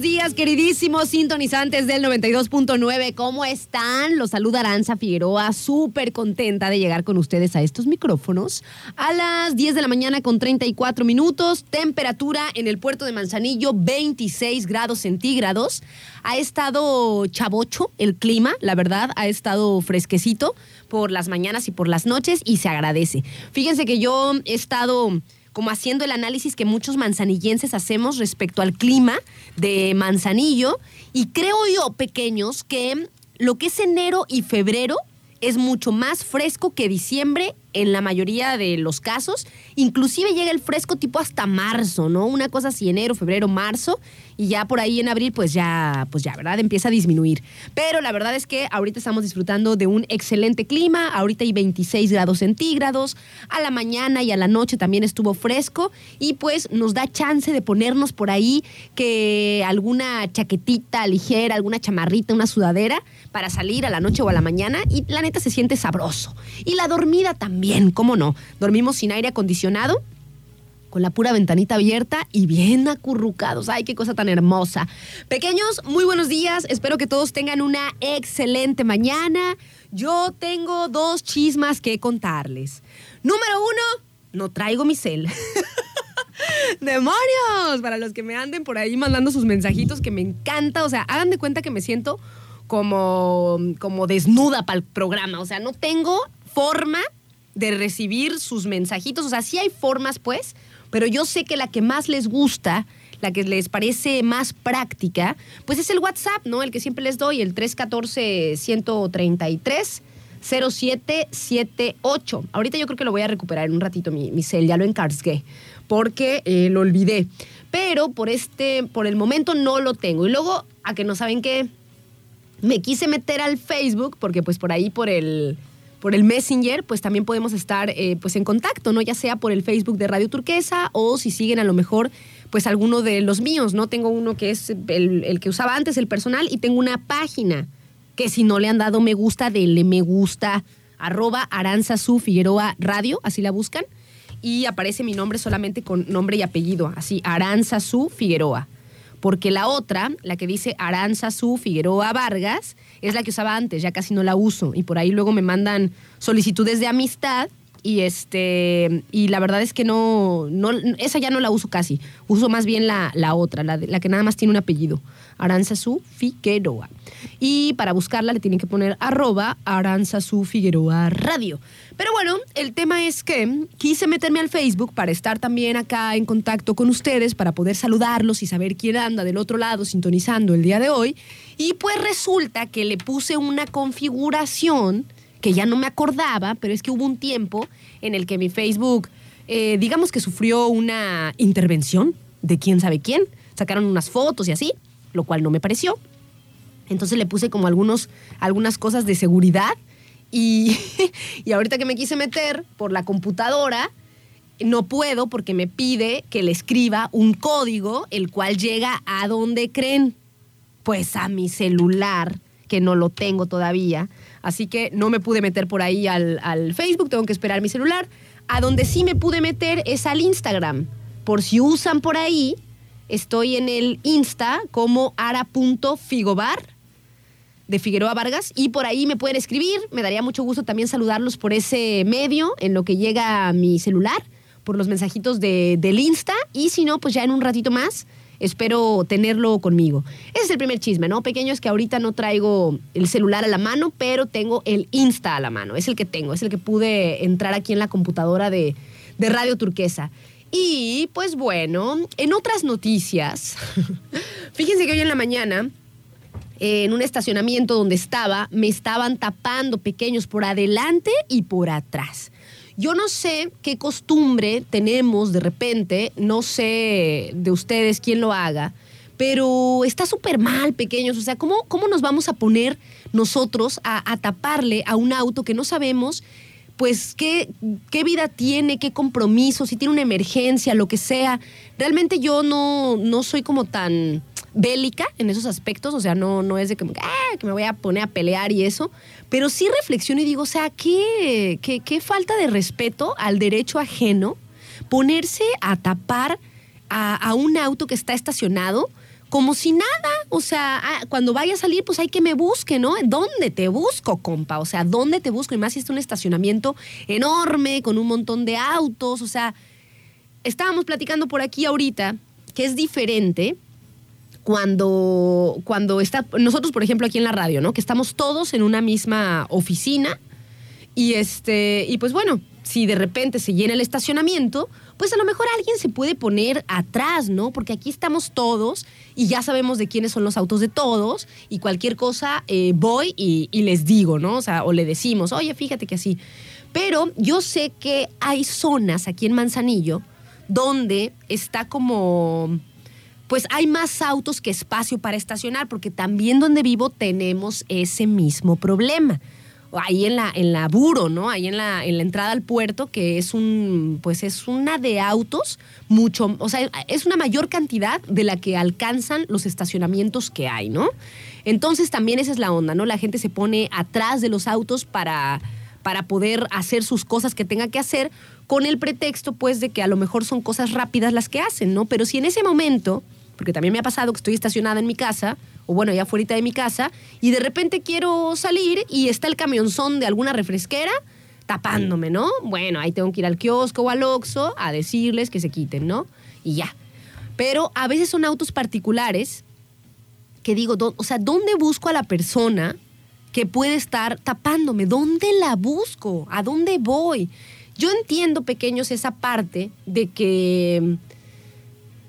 Días, queridísimos sintonizantes del 92.9. ¿Cómo están? Los saluda Aranza Figueroa, súper contenta de llegar con ustedes a estos micrófonos. A las 10 de la mañana con 34 minutos, temperatura en el puerto de Manzanillo, 26 grados centígrados. Ha estado chavocho el clima, la verdad, ha estado fresquecito por las mañanas y por las noches y se agradece. Fíjense que yo he estado como haciendo el análisis que muchos manzanillenses hacemos respecto al clima de Manzanillo. Y creo yo, pequeños, que lo que es enero y febrero es mucho más fresco que diciembre en la mayoría de los casos. Inclusive llega el fresco tipo hasta marzo, ¿no? Una cosa así, enero, febrero, marzo. Y ya por ahí en abril, pues ya, pues ya, ¿verdad? Empieza a disminuir. Pero la verdad es que ahorita estamos disfrutando de un excelente clima. Ahorita hay 26 grados centígrados. A la mañana y a la noche también estuvo fresco. Y pues nos da chance de ponernos por ahí que alguna chaquetita ligera, alguna chamarrita, una sudadera para salir a la noche o a la mañana. Y la neta se siente sabroso. Y la dormida también, ¿cómo no? Dormimos sin aire acondicionado con la pura ventanita abierta y bien acurrucados. Ay, qué cosa tan hermosa. Pequeños, muy buenos días. Espero que todos tengan una excelente mañana. Yo tengo dos chismas que contarles. Número uno, no traigo mi cel. ¡Demonios! Para los que me anden por ahí mandando sus mensajitos que me encanta. O sea, hagan de cuenta que me siento como, como desnuda para el programa. O sea, no tengo forma de recibir sus mensajitos. O sea, sí hay formas, pues, pero yo sé que la que más les gusta, la que les parece más práctica, pues es el WhatsApp, ¿no? El que siempre les doy, el 314-133. 0778. Ahorita yo creo que lo voy a recuperar en un ratito mi, mi cel, ya lo encargué, porque eh, lo olvidé. Pero por este, por el momento no lo tengo. Y luego, a que no saben qué, me quise meter al Facebook, porque pues por ahí, por el, por el Messenger, pues también podemos estar eh, pues en contacto, ¿no? Ya sea por el Facebook de Radio Turquesa o si siguen a lo mejor pues alguno de los míos, ¿no? Tengo uno que es el, que usaba antes, el personal, y tengo una página que si no le han dado me gusta, denle me gusta, arroba Aranzazu Figueroa Radio, así la buscan, y aparece mi nombre solamente con nombre y apellido, así Aranzazu Figueroa. Porque la otra, la que dice Aranzazu Figueroa Vargas, es la que usaba antes, ya casi no la uso. Y por ahí luego me mandan solicitudes de amistad y este y la verdad es que no, no esa ya no la uso casi uso más bien la, la otra la, la que nada más tiene un apellido Aranzazu Figueroa. Y para buscarla le tienen que poner arroba Aranzazu Figueroa Radio. Pero bueno el tema es que quise meterme al Facebook para estar también acá en contacto con ustedes para poder saludarlos y saber quién anda del otro lado sintonizando el día de hoy. Y pues resulta que le puse una configuración que ya no me acordaba, pero es que hubo un tiempo en el que mi Facebook, eh, digamos que sufrió una intervención de quién sabe quién, sacaron unas fotos y así, lo cual no me pareció. Entonces le puse como algunos, algunas cosas de seguridad y, y ahorita que me quise meter por la computadora, no puedo porque me pide que le escriba un código, el cual llega a donde creen, pues a mi celular, que no lo tengo todavía. Así que no me pude meter por ahí al, al Facebook, tengo que esperar mi celular. A donde sí me pude meter es al Instagram. Por si usan por ahí, estoy en el Insta como ara.figobar de Figueroa Vargas y por ahí me pueden escribir. Me daría mucho gusto también saludarlos por ese medio en lo que llega mi celular, por los mensajitos de, del Insta y si no, pues ya en un ratito más espero tenerlo conmigo. Ese es el primer chisme, ¿no? Pequeño es que ahorita no traigo el celular a la mano, pero tengo el Insta a la mano. Es el que tengo, es el que pude entrar aquí en la computadora de, de Radio Turquesa. Y pues bueno, en otras noticias, fíjense que hoy en la mañana en un estacionamiento donde estaba, me estaban tapando pequeños por adelante y por atrás. Yo no sé qué costumbre tenemos de repente, no sé de ustedes quién lo haga, pero está súper mal, pequeños. O sea, ¿cómo, ¿cómo nos vamos a poner nosotros a, a taparle a un auto que no sabemos? Pues qué, qué vida tiene, qué compromiso, si tiene una emergencia, lo que sea. Realmente yo no, no soy como tan bélica en esos aspectos, o sea, no, no es de que, ah, me voy a poner a pelear y eso, pero sí reflexiono y digo, o sea, qué, qué, qué falta de respeto al derecho ajeno ponerse a tapar a un auto que está estacionado como si nada. O sea, ah, cuando vaya a salir, pues hay que me busque, ¿no? ¿Dónde te busco, compa? O sea, ¿dónde te busco? Y más si es un estacionamiento enorme, con un montón de autos. O sea, estábamos platicando por aquí ahorita que es diferente cuando, cuando está. Nosotros, por ejemplo, aquí en la radio, ¿no? Que estamos todos en una misma oficina. Y este. Y pues bueno, si de repente se llena el estacionamiento, pues a lo mejor alguien se puede poner atrás, ¿no? Porque aquí estamos todos y ya sabemos de quiénes son los autos de todos y cualquier cosa eh, voy y, y, les digo, ¿no? O sea, o le decimos, oye, fíjate que así. Pero yo sé que hay zonas aquí en Manzanillo donde está como pues hay más autos que espacio para estacionar, porque también donde vivo tenemos ese mismo problema ahí en la, en la Buro, ¿no? Ahí en la, en la entrada al puerto, que es un, pues es una de autos, mucho, o sea, es una mayor cantidad de la que alcanzan los estacionamientos que hay, ¿no? Entonces también esa es la onda, ¿no? La gente se pone atrás de los autos para, para poder hacer sus cosas que tenga que hacer, con el pretexto, pues, de que a lo mejor son cosas rápidas las que hacen, ¿no? Pero si en ese momento, porque también me ha pasado que estoy estacionada en mi casa, o bueno, ya fuera de mi casa, y de repente quiero salir y está el camionzón de alguna refresquera tapándome, ¿no? Bueno, ahí tengo que ir al kiosco o al Oxxo a decirles que se quiten, ¿no? Y ya. Pero a veces son autos particulares que digo, o sea, ¿dónde busco a la persona que puede estar tapándome? ¿Dónde la busco? ¿A dónde voy? Yo entiendo, pequeños, esa parte de que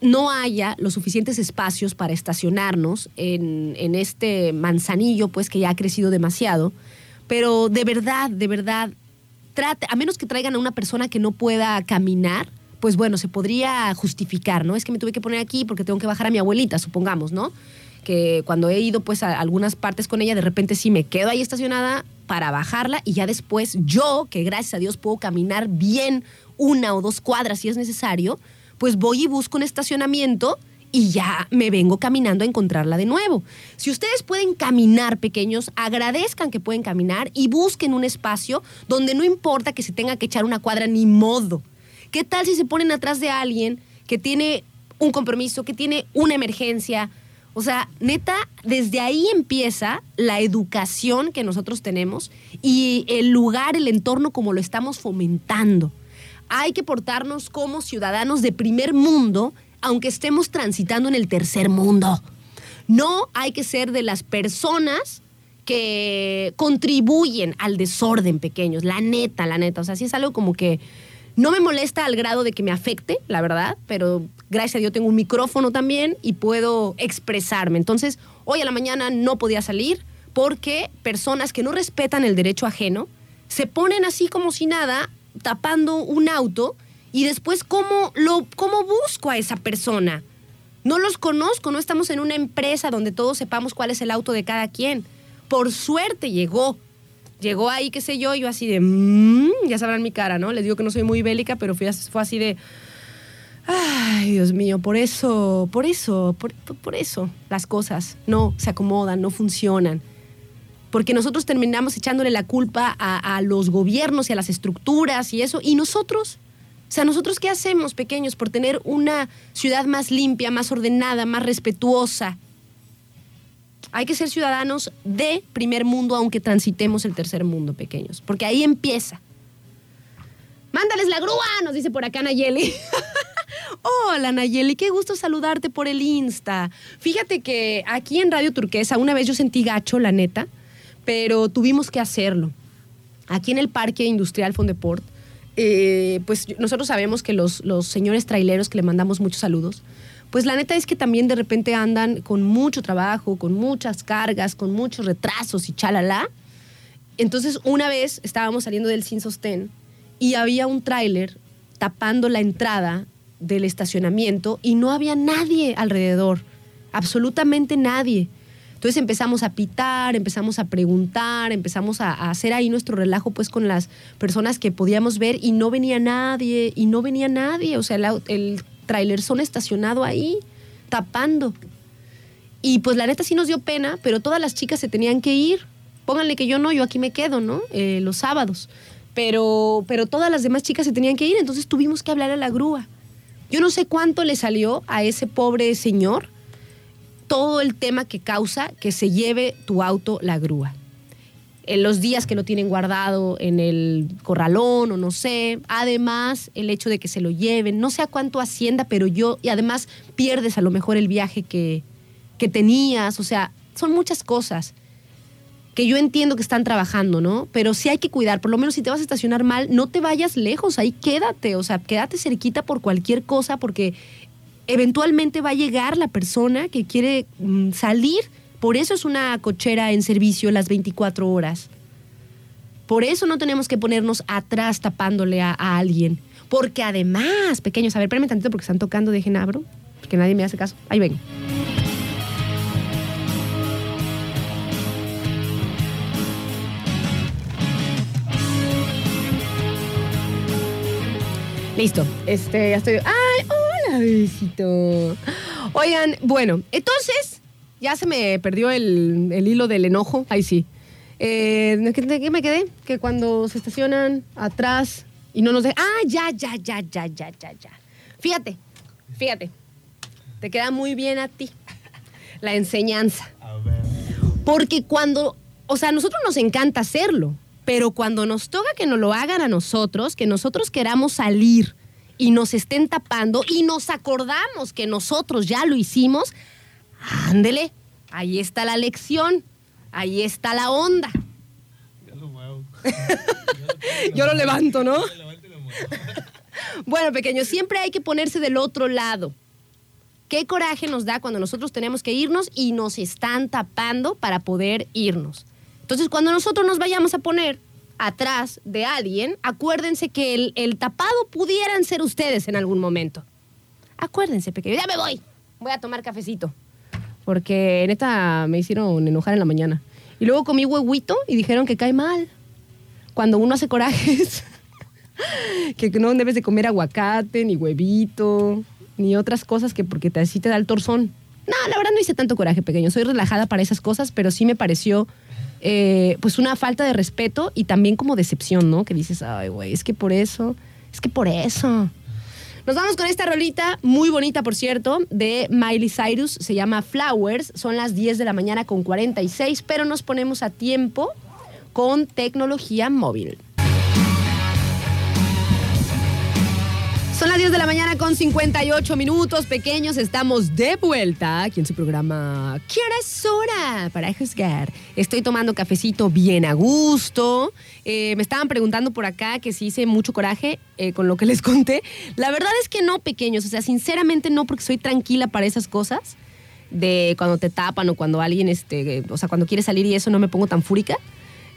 no haya los suficientes espacios para estacionarnos en, en, este manzanillo, pues que ya ha crecido demasiado. Pero de verdad, de verdad, trate, a menos que traigan a una persona que no pueda caminar, pues bueno, se podría justificar, ¿no? Es que me tuve que poner aquí porque tengo que bajar a mi abuelita, supongamos, ¿no? Que cuando he ido pues a algunas partes con ella, de repente sí me quedo ahí estacionada para bajarla y ya después yo, que gracias a Dios puedo caminar bien una o dos cuadras si es necesario, pues voy y busco un estacionamiento y ya me vengo caminando a encontrarla de nuevo. Si ustedes pueden caminar, pequeños, agradezcan que pueden caminar y busquen un espacio donde no importa que se tenga que echar una cuadra ni modo. ¿Qué tal si se ponen atrás de alguien que tiene un compromiso, que tiene una emergencia? O sea, neta, desde ahí empieza la educación que nosotros tenemos y el lugar, el entorno como lo estamos fomentando hay que portarnos como ciudadanos de primer mundo, aunque estemos transitando en el tercer mundo. No hay que ser de las personas que contribuyen al desorden pequeños, la neta, la neta. O sea, sí es algo como que no me molesta al grado de que me afecte, la verdad, pero gracias a Dios tengo un micrófono también y puedo expresarme. Entonces, hoy a la mañana no podía salir porque personas que no respetan el derecho ajeno se ponen así como si nada tapando un auto y después cómo, lo, cómo busco a esa persona. No los conozco, no estamos en una empresa donde todos sepamos cuál es el auto de cada quien. Por suerte llegó. Llegó ahí, qué sé yo, yo así de... Mmm, ya sabrán mi cara, ¿no? Les digo que no soy muy bélica, pero fue así de... Ay, Dios mío, por eso, por eso, por, por eso las cosas no se acomodan, no funcionan porque nosotros terminamos echándole la culpa a, los gobiernos y a las estructuras y eso, y nosotros, o sea, nosotros qué hacemos pequeños por tener una ciudad más limpia, más ordenada, más respetuosa. Hay que ser ciudadanos de primer mundo, aunque transitemos el tercer mundo, pequeños, porque ahí empieza. Mándales la grúa, nos dice por acá Nayeli. Hola Nayeli, qué gusto saludarte por el Insta. Fíjate que aquí en Radio Turquesa una vez yo sentí gacho, la neta, pero tuvimos que hacerlo. Aquí en el Parque Industrial Fondeport, eh, pues nosotros sabemos que los, los señores traileros que le mandamos muchos saludos, pues la neta es que también de repente andan con mucho trabajo, con muchas cargas, con muchos retrasos y chalala. Entonces una vez estábamos saliendo del Sin Sostén y había un tráiler tapando la entrada del estacionamiento y no había nadie alrededor, absolutamente nadie. Entonces empezamos a pitar, empezamos a preguntar, empezamos a, a, hacer ahí nuestro relajo pues con las personas que podíamos ver y no venía nadie, y no venía nadie, o sea, el, el trailer son estacionado ahí, tapando. Y pues la neta sí nos dio pena, pero todas las chicas se tenían que ir. Pónganle que yo no, yo aquí me quedo, ¿no? Eh, los sábados pero, pero todas las demás chicas se tenían que ir, entonces tuvimos que hablar a la grúa. Yo no sé cuánto le salió a ese pobre señor todo el tema que causa que se lleve tu auto la grúa. En los días que lo tienen guardado en el corralón o no sé. Además, el hecho de que se lo lleven, no sé a cuánto hacienda, pero yo, y además pierdes a lo mejor el viaje que, que tenías, o sea, son muchas cosas que yo entiendo que están trabajando, ¿no? Pero sí hay que cuidar, por lo menos si te vas a estacionar mal, no te vayas lejos, ahí quédate, o sea, quédate cerquita por cualquier cosa porque eventualmente va a llegar la persona que quiere mm, salir. Por eso es una cochera en servicio las 24 horas. Por eso no tenemos que ponernos atrás tapándole a, alguien. Porque además, pequeños, a ver, espérenme tantito porque están tocando, dejen abro, porque nadie me hace caso. Ahí ven. Listo. Este, ya estoy. ¡Ay! ¡Hola, besito! Oigan, bueno, entonces, ya se me perdió el, el hilo del enojo. Ahí sí. Eh, ¿De qué me quedé? Que cuando se estacionan atrás y no nos dejan. ¡Ah! Ya, ya, ya, ya, ya, ya, ya. Fíjate, fíjate. Te queda muy bien a ti la enseñanza. A ver. Porque cuando. O sea, a nosotros nos encanta hacerlo. Pero cuando nos toca que nos lo hagan a nosotros, que nosotros queramos salir y nos estén tapando y nos acordamos que nosotros ya lo hicimos, ándele, ahí está la lección, ahí está la onda. Ya lo muevo. Yo lo levanto, ¿no? Yo. Bueno, pequeños, siempre hay que ponerse del otro lado. Qué coraje nos da cuando nosotros tenemos que irnos y nos están tapando para poder irnos. Entonces, cuando nosotros nos vayamos a poner atrás de alguien, acuérdense que el, tapado pudieran ser ustedes en algún momento. Acuérdense, pequeños. Ya me voy. Voy a tomar cafecito. Porque neta me hicieron enojar en la mañana. Y luego comí huevito y dijeron que cae mal. Cuando uno hace corajes. que no debes de comer aguacate, ni huevito, ni otras cosas que porque te, así te da el torzón. No, la verdad no hice tanto coraje, pequeño. Soy relajada para esas cosas, pero sí me pareció eh, pues una falta de respeto y también como decepción, ¿no? Que dices, ay, güey, es que por eso, es que por eso. Nos vamos con esta rolita, muy bonita por cierto, de Miley Cyrus, se llama Flowers, son las 10 de la mañana con 46, pero nos ponemos a tiempo con tecnología móvil. Son las 10 de la mañana con 58 minutos, pequeños. Estamos de vuelta aquí en su programa ¿Qué hora es hora para juzgar? Estoy tomando cafecito bien a gusto. Eh, me estaban preguntando por acá que si hice mucho coraje eh, con lo que les conté. La verdad es que no, pequeños. O sea, sinceramente no, porque soy tranquila para esas cosas. De cuando te tapan o cuando alguien, este, o sea, cuando quiere salir y eso no me pongo tan fúrica.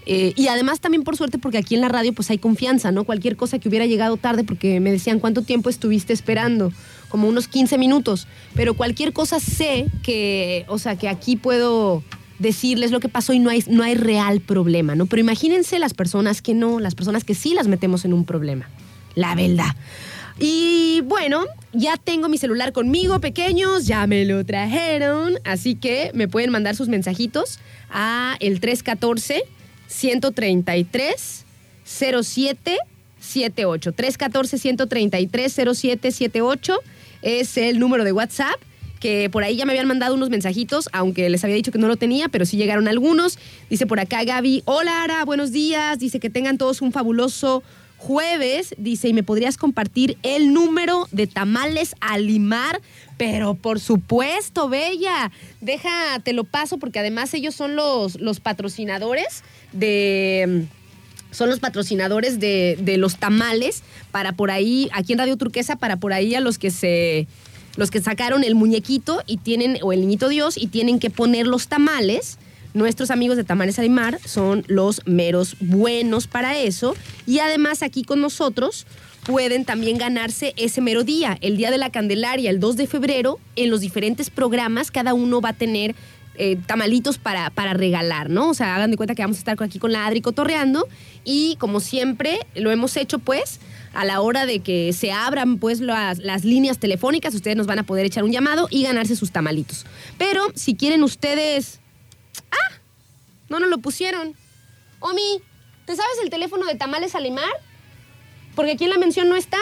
Eh, y además también por suerte porque aquí en la radio pues hay confianza, ¿no? Cualquier cosa que hubiera llegado tarde porque me decían cuánto tiempo estuviste esperando, como unos 15 minutos, pero cualquier cosa sé que, o sea, que aquí puedo decirles lo que pasó y no hay, no hay real problema, ¿no? Pero imagínense las personas que no, las personas que sí las metemos en un problema, la verdad. Y bueno, ya tengo mi celular conmigo, pequeños, ya me lo trajeron, así que me pueden mandar sus mensajitos a el 314 133 0778. 314 133 0778 es el número de WhatsApp que por ahí ya me habían mandado unos mensajitos, aunque les había dicho que no lo tenía, pero sí llegaron algunos. Dice por acá Gaby, hola Ara, buenos días. Dice que tengan todos un fabuloso jueves, dice, y me podrías compartir el número de tamales a limar. Pero por supuesto, Bella, deja, te lo paso porque además ellos son los, los patrocinadores de son los patrocinadores de, de los tamales para por ahí, aquí en Radio Turquesa, para por ahí a los que se los que sacaron el muñequito y tienen, o el niñito Dios, y tienen que poner los tamales. Nuestros amigos de Tamales Aymar son los meros buenos para eso. Y además aquí con nosotros pueden también ganarse ese mero día, el Día de la Candelaria, el 2 de febrero, en los diferentes programas, cada uno va a tener eh, tamalitos para, para regalar, ¿no? O sea, hagan de cuenta que vamos a estar aquí con la Adri cotorreando y como siempre lo hemos hecho pues a la hora de que se abran pues las, las líneas telefónicas, ustedes nos van a poder echar un llamado y ganarse sus tamalitos. Pero si quieren ustedes... ¡Ah! No nos lo pusieron. Omi, ¿te sabes el teléfono de Tamales Alimar? Porque aquí en la mención no está.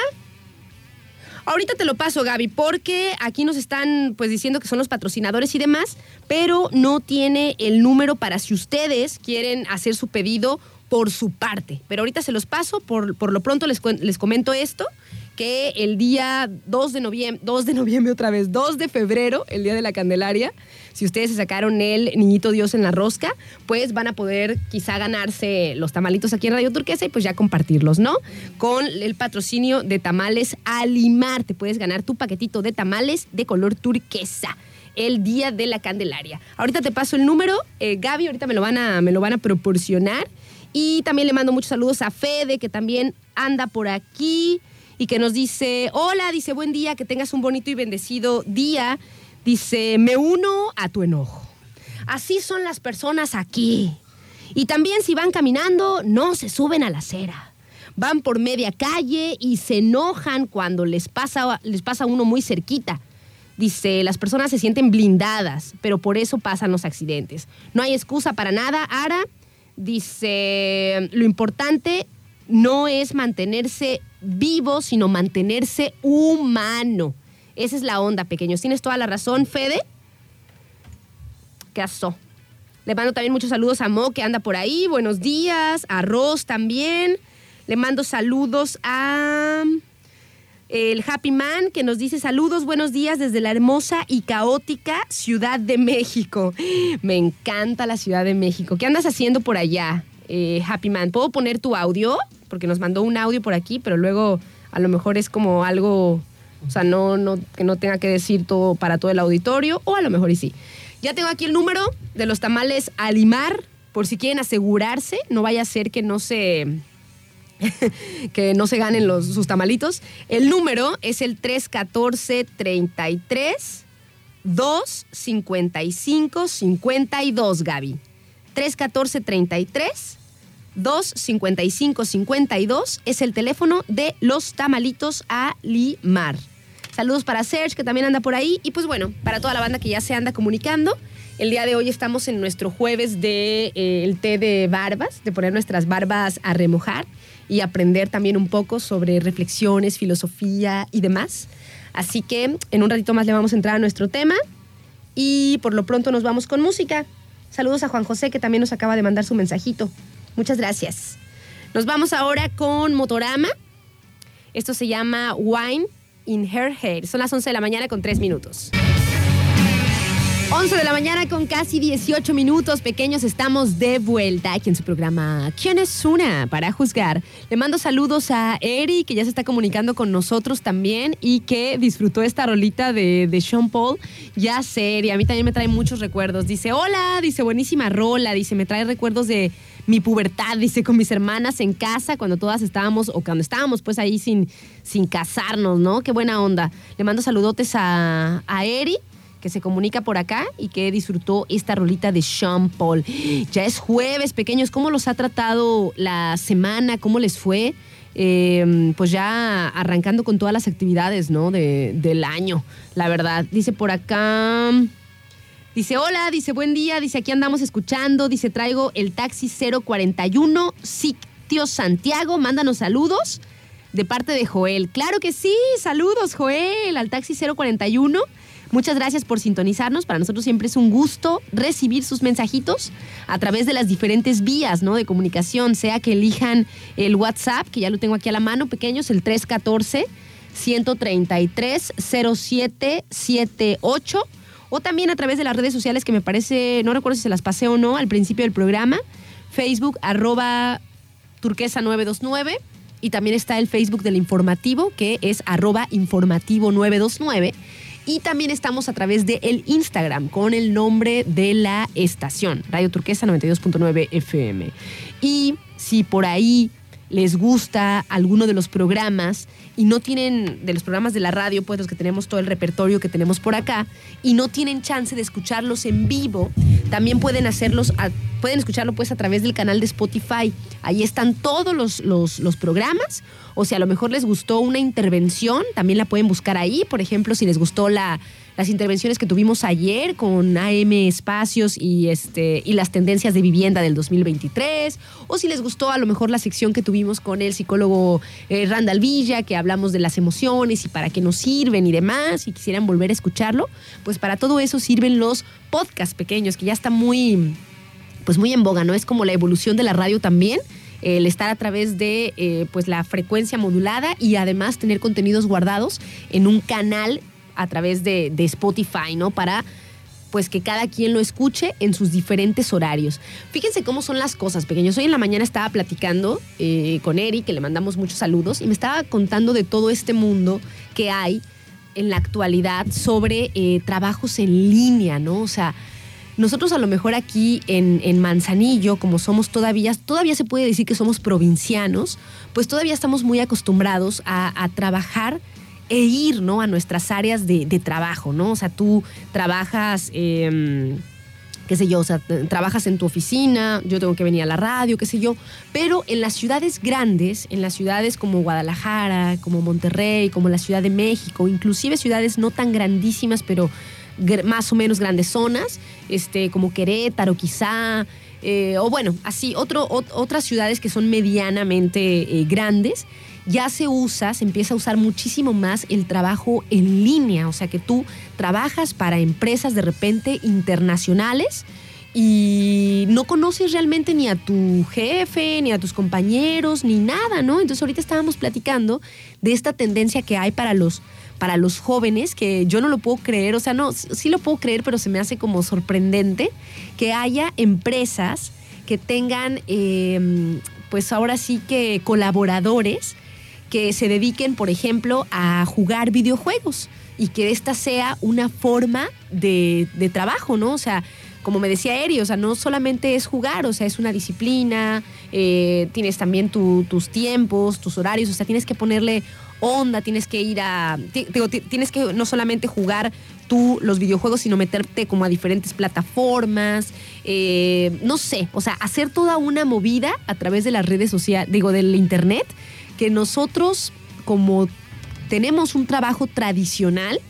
Ahorita te lo paso, Gaby, porque aquí nos están pues diciendo que son los patrocinadores y demás, pero no tiene el número para si ustedes quieren hacer su pedido por su parte. Pero ahorita se los paso, por, por lo pronto les, les comento esto, que el día 2 de noviembre, 2 de noviembre otra vez, 2 de febrero, el día de la Candelaria, si ustedes se sacaron el Niñito Dios en la rosca, pues van a poder quizá ganarse los tamalitos aquí en Radio Turquesa y pues ya compartirlos, ¿no? Con el patrocinio de Tamales Alimar, te puedes ganar tu paquetito de tamales de color turquesa el día de la Candelaria. Ahorita te paso el número, eh, Gaby, ahorita me lo, van a, me lo van a proporcionar. Y también le mando muchos saludos a Fede, que también anda por aquí y que nos dice, hola, dice, buen día, que tengas un bonito y bendecido día. Dice, me uno a tu enojo. Así son las personas aquí. Y también si van caminando, no se suben a la acera. Van por media calle y se enojan cuando les pasa, les pasa uno muy cerquita. Dice, las personas se sienten blindadas, pero por eso pasan los accidentes. No hay excusa para nada. Ara dice, lo importante no es mantenerse vivo, sino mantenerse humano. Esa es la onda, pequeños. Tienes toda la razón, Fede. ¿Qué asó? Le mando también muchos saludos a Mo, que anda por ahí. Buenos días. A Ros también. Le mando saludos a el Happy Man, que nos dice saludos, buenos días desde la hermosa y caótica Ciudad de México. Me encanta la Ciudad de México. ¿Qué andas haciendo por allá, eh, Happy Man? ¿Puedo poner tu audio? Porque nos mandó un audio por aquí, pero luego a lo mejor es como algo, o sea, no, no, que no tenga que decir todo para todo el auditorio, o a lo mejor y sí. Ya tengo aquí el número de los tamales Alimar, por si quieren asegurarse, no vaya a ser que no se que no se ganen los, sus tamalitos. El número es el 314-33 255 52, Gaby. 314-33 255 52 es el teléfono de los tamalitos a Limar. Saludos para Serge, que también anda por ahí. Y pues bueno, para toda la banda que ya se anda comunicando. El día de hoy estamos en nuestro jueves de eh, el té de barbas, de poner nuestras barbas a remojar y aprender también un poco sobre reflexiones, filosofía y demás. Así que en un ratito más le vamos a entrar a nuestro tema y por lo pronto nos vamos con música. Saludos a Juan José que también nos acaba de mandar su mensajito. Muchas gracias. Nos vamos ahora con Motorama. Esto se llama Wine in Her Hair. Son las 11 de la mañana con 3 minutos. 11 de la mañana con casi 18 minutos. Pequeños, estamos de vuelta aquí en su programa ¿Quién es una? Para juzgar. Le mando saludos a Eri, que ya se está comunicando con nosotros también y que disfrutó esta rolita de, de Sean Paul. Ya sé, Eri, a mí también me trae muchos recuerdos. Dice, hola, dice, buenísima rola. Dice, me trae recuerdos de mi pubertad, dice, con mis hermanas en casa, cuando todas estábamos, o cuando estábamos pues ahí sin, sin casarnos, ¿no? Qué buena onda. Le mando saludotes a, a Eri que se comunica por acá y que disfrutó esta rolita de Sean Paul. Ya es jueves, pequeños, ¿cómo los ha tratado la semana? ¿Cómo les fue? Eh, pues ya arrancando con todas las actividades, ¿no? De- del año, la verdad. Dice por acá... Dice, hola, dice, buen día, dice, aquí andamos escuchando, dice, traigo el taxi 041, sitio Santiago, mándanos saludos. de parte de Joel. Claro que sí, saludos Joel al taxi 041. Muchas gracias por sintonizarnos. Para nosotros siempre es un gusto recibir sus mensajitos a través de las diferentes vías ¿no? de comunicación, sea que elijan el WhatsApp, que ya lo tengo aquí a la mano, pequeños, el 314 133 0778 o también a través de las redes sociales que me parece, no recuerdo si se las pasé o no al principio del programa, Facebook arroba turquesa 929 y también está el Facebook del informativo que es arroba informativo 929 y también estamos a través de el Instagram con el nombre de la estación, Radio Turquesa 92.9 FM. Y si por ahí les gusta alguno de los programas y no tienen, de los programas de la radio, pues los que tenemos todo el repertorio que tenemos por acá, y no tienen chance de escucharlos en vivo, también pueden hacerlos, pueden escucharlo pues a través del canal de Spotify. Ahí están todos los, los, los programas, o si a lo mejor les gustó una intervención, también la pueden buscar ahí, por ejemplo, si les gustó la, las intervenciones que tuvimos ayer con AM Espacios y, este, y las tendencias de vivienda del 2023, o si les gustó a lo mejor la sección que tuvimos con el psicólogo eh, Randall Villa, que hablamos de las emociones y para qué nos sirven y demás, y quisieran volver a escucharlo, pues para todo eso sirven los podcasts pequeños, que ya está muy, pues muy en boga, ¿no? Es como la evolución de la radio también el estar a través de eh, pues la frecuencia modulada y además tener contenidos guardados en un canal a través de, Spotify, ¿no? Para pues que cada quien lo escuche en sus diferentes horarios. Fíjense cómo son las cosas, pequeños. Hoy en la mañana estaba platicando eh, con Eric, que le mandamos muchos saludos, y me estaba contando de todo este mundo que hay en la actualidad sobre eh, trabajos en línea, ¿no? O sea, nosotros a lo mejor aquí en, en, Manzanillo, como somos todavía, todavía se puede decir que somos provincianos, pues todavía estamos muy acostumbrados a trabajar e ir, ¿no? A nuestras áreas de, trabajo, ¿no? O sea, tú trabajas... Eh, qué sé yo, o sea, trabajas en tu oficina, yo tengo que venir a la radio, qué sé yo, pero en las ciudades grandes, en las ciudades como Guadalajara, como Monterrey, como la Ciudad de México, inclusive ciudades no tan grandísimas, pero más o menos grandes zonas, este, como Querétaro quizá, eh, o bueno, así, otro, otras ciudades que son medianamente eh, grandes, ya se usa, se empieza a usar muchísimo más el trabajo en línea, o sea que tú trabajas para empresas de repente internacionales y no conoces realmente ni a tu jefe, ni a tus compañeros, ni nada, ¿no? Entonces ahorita estábamos platicando de esta tendencia que hay para los para los jóvenes, que yo no lo puedo creer, o sea, no, sí lo puedo creer, pero se me hace como sorprendente que haya empresas que tengan, eh, pues ahora sí que colaboradores que se dediquen, por ejemplo, a jugar videojuegos y que esta sea una forma de, de trabajo, ¿no? O sea, como me decía Eri, o sea, no solamente es jugar, o sea, es una disciplina, eh, tienes también tu, tus tiempos, tus horarios, o sea, tienes que ponerle onda, tienes que ir a, digo, tienes que no solamente jugar tú los videojuegos, sino meterte como a diferentes plataformas, eh, no sé, o sea, hacer toda una movida a través de las redes sociales, digo, del internet, que nosotros como tenemos un trabajo tradicional,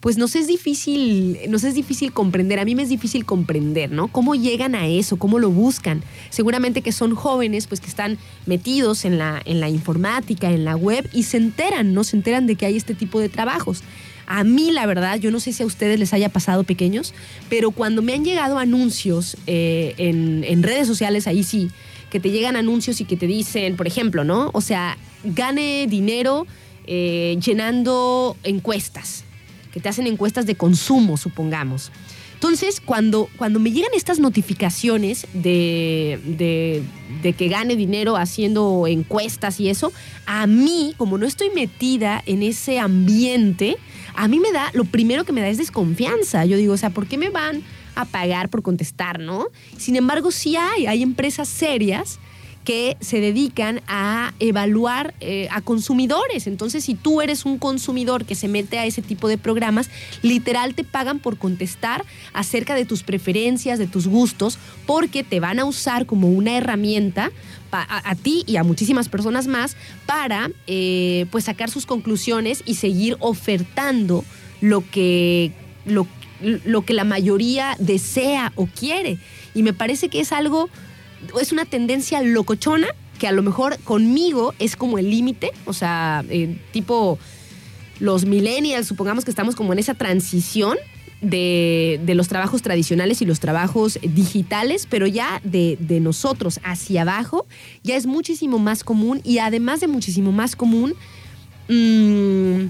pues nos es difícil, nos es difícil comprender, a mí me es difícil comprender, ¿no? ¿Cómo llegan a eso? ¿Cómo lo buscan? Seguramente que son jóvenes, pues que están metidos en la, en la informática, en la web y se enteran, ¿no? Se enteran de que hay este tipo de trabajos. A mí, la verdad, yo no sé si a ustedes les haya pasado pequeños, pero cuando me han llegado anuncios eh, en, en redes sociales, ahí sí, que te llegan anuncios y que te dicen, por ejemplo, ¿no? O sea, gane dinero eh, llenando encuestas que te hacen encuestas de consumo, supongamos. Entonces, cuando, cuando me llegan estas notificaciones de, de, de, que gane dinero haciendo encuestas y eso, a mí, como no estoy metida en ese ambiente, a mí me da, lo primero que me da es desconfianza. Yo digo, o sea, ¿por qué me van a pagar por contestar, no? Sin embargo, sí hay, hay empresas serias que se dedican a evaluar eh, a consumidores. Entonces, si tú eres un consumidor que se mete a ese tipo de programas, literal te pagan por contestar acerca de tus preferencias, de tus gustos, porque te van a usar como una herramienta a, ti y a muchísimas personas más para eh, pues sacar sus conclusiones y seguir ofertando lo que, lo, lo que la mayoría desea o quiere. Y me parece que es algo es una tendencia locochona que a lo mejor conmigo es como el límite, o sea, eh, tipo los millennials, supongamos que estamos como en esa transición de, de los trabajos tradicionales y los trabajos digitales, pero ya de, de nosotros hacia abajo ya es muchísimo más común y además de muchísimo más común, mm,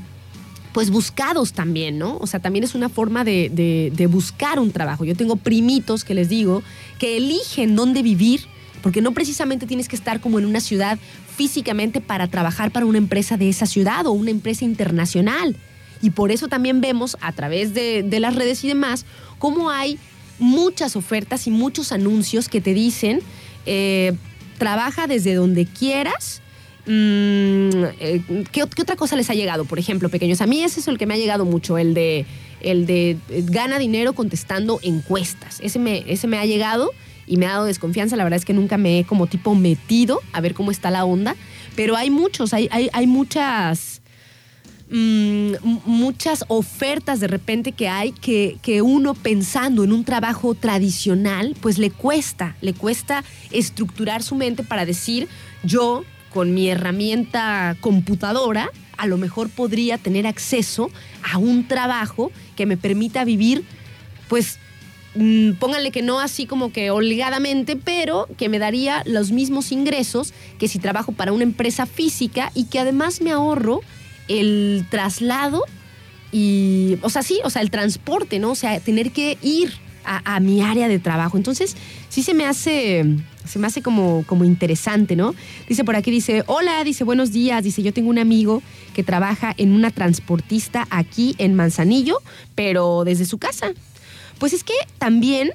pues buscados también, ¿no? O sea, también es una forma de, buscar un trabajo. Yo tengo primitos que les digo que eligen dónde vivir, porque no precisamente tienes que estar como en una ciudad físicamente para trabajar para una empresa de esa ciudad o una empresa internacional. Y por eso también vemos a través de, de las redes y demás cómo hay muchas ofertas y muchos anuncios que te dicen, eh, trabaja desde donde quieras. Mm, eh, ¿qué, ot- qué otra cosa les ha llegado, por ejemplo, pequeños? A mí ese es el que me ha llegado mucho, el de, el de eh, gana dinero contestando encuestas. Ese me, ese me ha llegado y me ha dado desconfianza. La verdad es que nunca me he como tipo metido a ver cómo está la onda. Pero hay muchos, hay, hay, hay muchas mm, muchas ofertas de repente que hay que, que uno pensando en un trabajo tradicional, pues le cuesta, le cuesta estructurar su mente para decir, yo con mi herramienta computadora, a lo mejor podría tener acceso a un trabajo que me permita vivir, pues mm, pónganle que no así como que obligadamente, pero que me daría los mismos ingresos que si trabajo para una empresa física y que además me ahorro el traslado y, o sea, sí, o sea, el transporte, ¿no? O sea, tener que ir a, a mi área de trabajo. Entonces, sí se me hace, se me hace como, como interesante, ¿no? Dice por aquí, dice, hola, dice, buenos días, dice, yo tengo un amigo que trabaja en una transportista aquí en Manzanillo, pero desde su casa. Pues es que también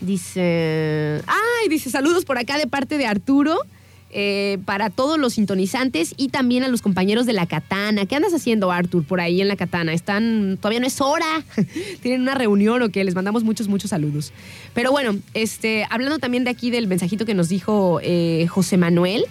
dice, ay, dice saludos por acá de parte de Arturo. Eh, para todos los sintonizantes y también a los compañeros de la katana. ¿Qué andas haciendo, Artur, por ahí en la katana? Están, todavía no es hora. Tienen una reunión o qué? Les mandamos muchos, muchos saludos. Pero bueno, este, hablando también de aquí del mensajito que nos dijo eh, José Manuel,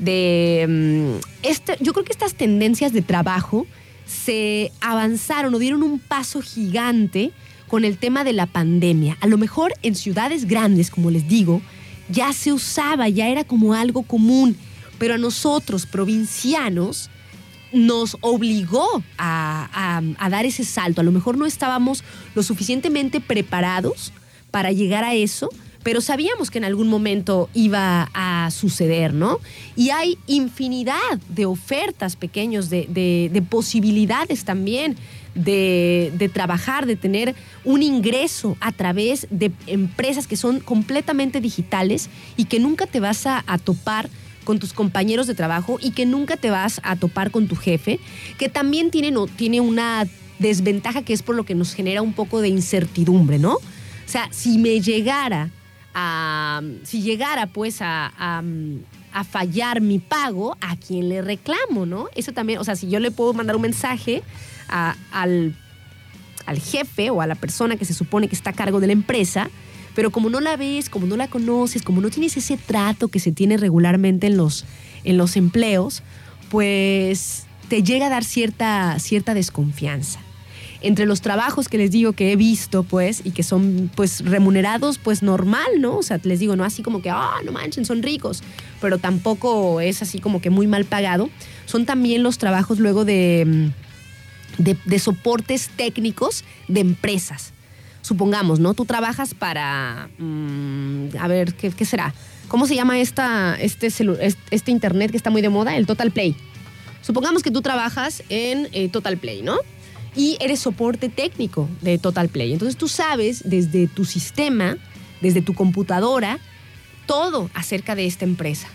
de mm, este, yo creo que estas tendencias de trabajo se avanzaron o dieron un paso gigante con el tema de la pandemia. A lo mejor en ciudades grandes, como les digo, ya se usaba, ya era como algo común, pero a nosotros, provincianos, nos obligó a, a- dar ese salto. A lo mejor no estábamos lo suficientemente preparados para llegar a eso, pero sabíamos que en algún momento iba a suceder, ¿no? Y hay infinidad de ofertas pequeños, de- de posibilidades también de, de trabajar, de tener un ingreso a través de empresas que son completamente digitales y que nunca te vas a, topar con tus compañeros de trabajo y que nunca te vas a topar con tu jefe, que también tiene, no, tiene una desventaja que es por lo que nos genera un poco de incertidumbre, ¿no? O sea, si me llegara a, si llegara pues a, a, a fallar mi pago, ¿a quién le reclamo, no? Eso también, o sea, si yo le puedo mandar un mensaje al, al jefe o a la persona que se supone que está a cargo de la empresa, pero como no la ves, como no la conoces, como no tienes ese trato que se tiene regularmente en los, en los empleos, pues te llega a dar cierta, cierta desconfianza. Entre los trabajos que les digo que he visto, pues, y que son, pues, remunerados, pues, normal, ¿no? O sea, les digo, no así como que, ah, no manchen, son ricos, pero tampoco es así como que muy mal pagado. Son también los trabajos luego de, mm, de, soportes técnicos de empresas. Supongamos, ¿no? Tú trabajas para, mm, a ver, ¿qué, será? ¿Cómo se llama esta, este, este internet que está muy de moda? El Total Play. Supongamos que tú trabajas en eh, Total Play, ¿no? Y eres soporte técnico de Total Play. Entonces tú sabes desde tu sistema, desde tu computadora, todo acerca de esta empresa.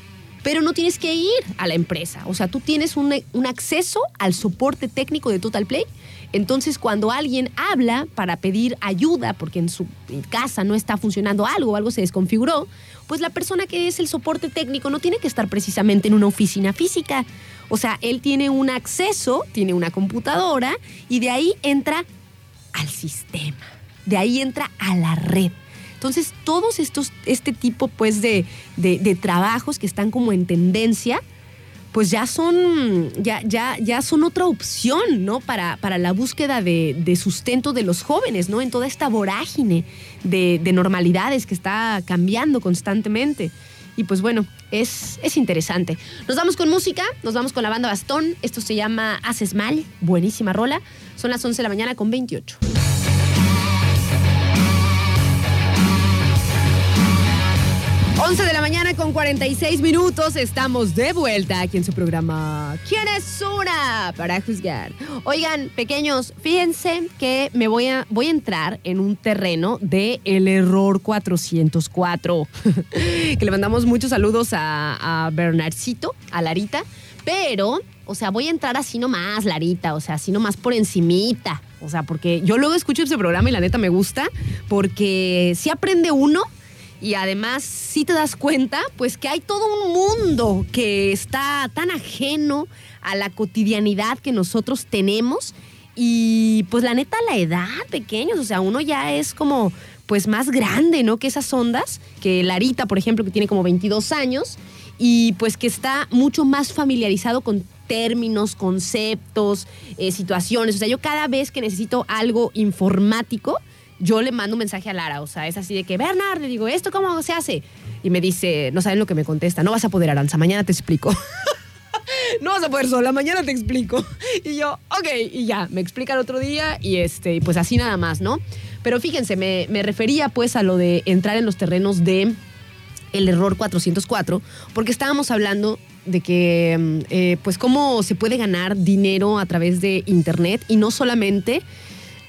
Pero no tienes que ir a la empresa. O sea, tú tienes un, un acceso al soporte técnico de Total Play. Entonces, cuando alguien habla para pedir ayuda porque en su casa no está funcionando algo algo se desconfiguró, pues la persona que es el soporte técnico no tiene que estar precisamente en una oficina física. O sea, él tiene un acceso, tiene una computadora y de ahí entra al sistema. De ahí entra a la red. Entonces, todos estos, este tipo pues de, de- trabajos que están como en tendencia, pues ya son, ya, ya, ya son otra opción, ¿no? Para, para la búsqueda de, de sustento de los jóvenes, ¿no? En toda esta vorágine de, de normalidades que está cambiando constantemente. Y pues bueno, es, es interesante. Nos vamos con música, nos vamos con la banda Bastón. Esto se llama Haces Mal, buenísima rola. Son las 11 de la mañana con 28. 11 de la mañana con 46 minutos. Estamos de vuelta aquí en su programa. ¿Quién es una para juzgar? Oigan, pequeños, fíjense que me voy a, voy a entrar en un terreno de el error 404. que le mandamos muchos saludos a, a Bernardcito, a Larita. Pero, o sea, voy a entrar así nomás, Larita. O sea, así nomás por encimita. O sea, porque yo luego escucho ese programa y la neta me gusta. Porque si aprende uno y además si te das cuenta pues que hay todo un mundo que está tan ajeno a la cotidianidad que nosotros tenemos y pues la neta la edad pequeños, o sea, uno ya es como pues más grande, ¿no? Que esas ondas, que Larita, por ejemplo, que tiene como 22 años y pues que está mucho más familiarizado con términos, conceptos, eh, situaciones. O sea, yo cada vez que necesito algo informático, yo le mando un mensaje a Lara, o sea, es así de que, Bernard, le digo, ¿esto cómo se hace? Y me dice, no saben lo que me contesta, no vas a poder, Aranza, mañana te explico. no vas a poder sola, mañana te explico. Y yo, ok, y ya, me explica el otro día y este, pues así nada más, ¿no? Pero fíjense, me, refería pues a lo de entrar en los terrenos de el error 404, porque estábamos hablando de que, mm, eh, pues, cómo se puede ganar dinero a través de Internet y no solamente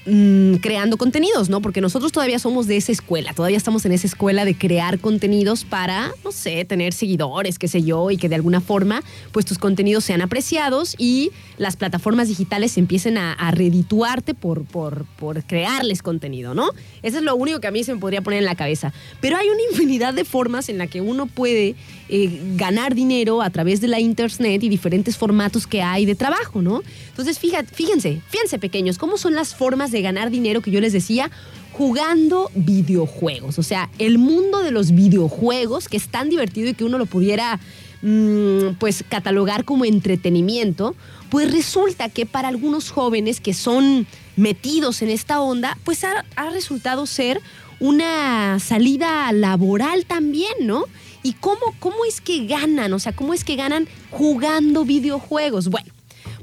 mm, creando contenidos, ¿no? Porque nosotros todavía somos de esa escuela, todavía estamos en esa escuela de crear contenidos para, no sé, tener seguidores, qué sé yo, y que de alguna forma, pues tus contenidos sean apreciados y las plataformas digitales empiecen a, a redituarte por, por, por crearles contenido, ¿no? Eso es lo único que a mí se me podría poner en la cabeza. Pero hay una infinidad de formas en la que uno puede eh, ganar dinero a través de la internet y diferentes formatos que hay de trabajo, ¿no? Entonces, fíjate, fíjense, fíjense pequeños, ¿cómo son las formas de ganar dinero que yo les decía? Jugando videojuegos, o sea, el mundo de los videojuegos, que es tan divertido y que uno lo pudiera mm, pues catalogar como entretenimiento, pues resulta que para algunos jóvenes que son metidos en esta onda, pues ha, ha resultado ser una salida laboral también, ¿no? ¿Y cómo, cómo es que ganan? O sea, ¿cómo es que ganan jugando videojuegos? Bueno,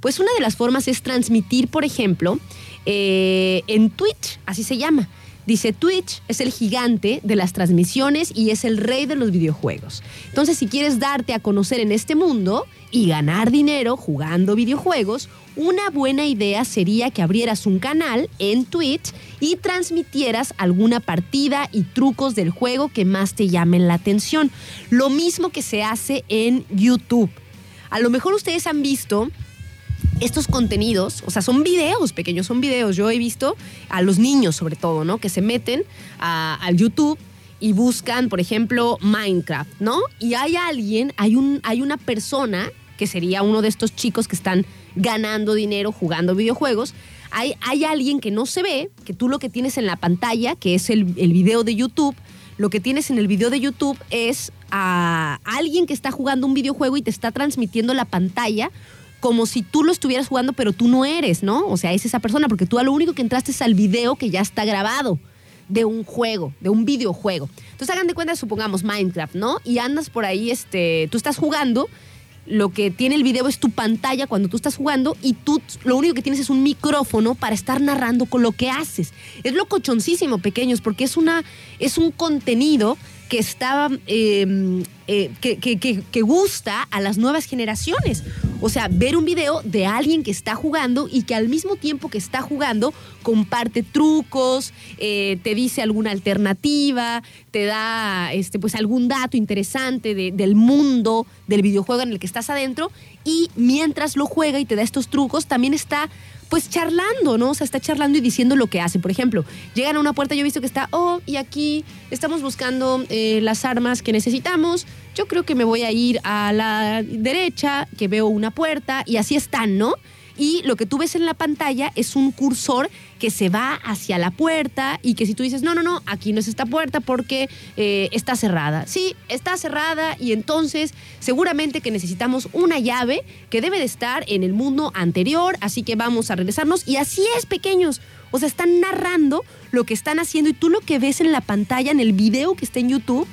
pues una de las formas es transmitir, por ejemplo, eh, en Twitch, así se llama. Dice, Twitch es el gigante de las transmisiones y es el rey de los videojuegos. Entonces, si quieres darte a conocer en este mundo y ganar dinero jugando videojuegos, una buena idea sería que abrieras un canal en Twitch y transmitieras alguna partida y trucos del juego que más te llamen la atención. Lo mismo que se hace en YouTube. A lo mejor ustedes han visto estos contenidos, o sea, son videos pequeños, son videos. Yo he visto a los niños, sobre todo, ¿no? Que se meten al YouTube y buscan, por ejemplo, Minecraft, ¿no? Y hay alguien, hay, un, hay una persona, que sería uno de estos chicos que están ganando dinero jugando videojuegos. Hay, hay alguien que no se ve, que tú lo que tienes en la pantalla, que es el, el video de YouTube, lo que tienes en el video de YouTube es a alguien que está jugando un videojuego y te está transmitiendo la pantalla como si tú lo estuvieras jugando, pero tú no eres, ¿no? O sea, es esa persona, porque tú a lo único que entraste es al video que ya está grabado de un juego, de un videojuego. Entonces hagan de cuenta, supongamos Minecraft, ¿no? Y andas por ahí, este, tú estás jugando, lo que tiene el video es tu pantalla cuando tú estás jugando y tú lo único que tienes es un micrófono para estar narrando con lo que haces. Es lo cochoncísimo, pequeños, porque es, una, es un contenido que está eh, eh, que, que- que- gusta a las nuevas generaciones. O sea, ver un video de alguien que está jugando y que al mismo tiempo que está jugando comparte trucos, eh, te dice alguna alternativa, te da este, pues algún dato interesante de- del mundo del videojuego en el que estás adentro y mientras lo juega y te da estos trucos, también está pues charlando, ¿no? O sea, está charlando y diciendo lo que hace. Por ejemplo, llegan a una puerta, yo he visto que está, oh, y aquí estamos buscando eh, las armas que necesitamos. Yo creo que me voy a ir a la derecha, que veo una puerta, y así están, ¿no? Y lo que tú ves en la pantalla es un cursor que se va hacia la puerta y que si tú dices, no, no, no, aquí no es esta puerta porque eh, está cerrada. Sí, está cerrada y entonces seguramente que necesitamos una llave que debe de estar en el mundo anterior, así que vamos a regresarnos. Y así es, pequeños. O sea, están narrando lo que están haciendo y tú lo que ves en la pantalla, en el video que está en YouTube,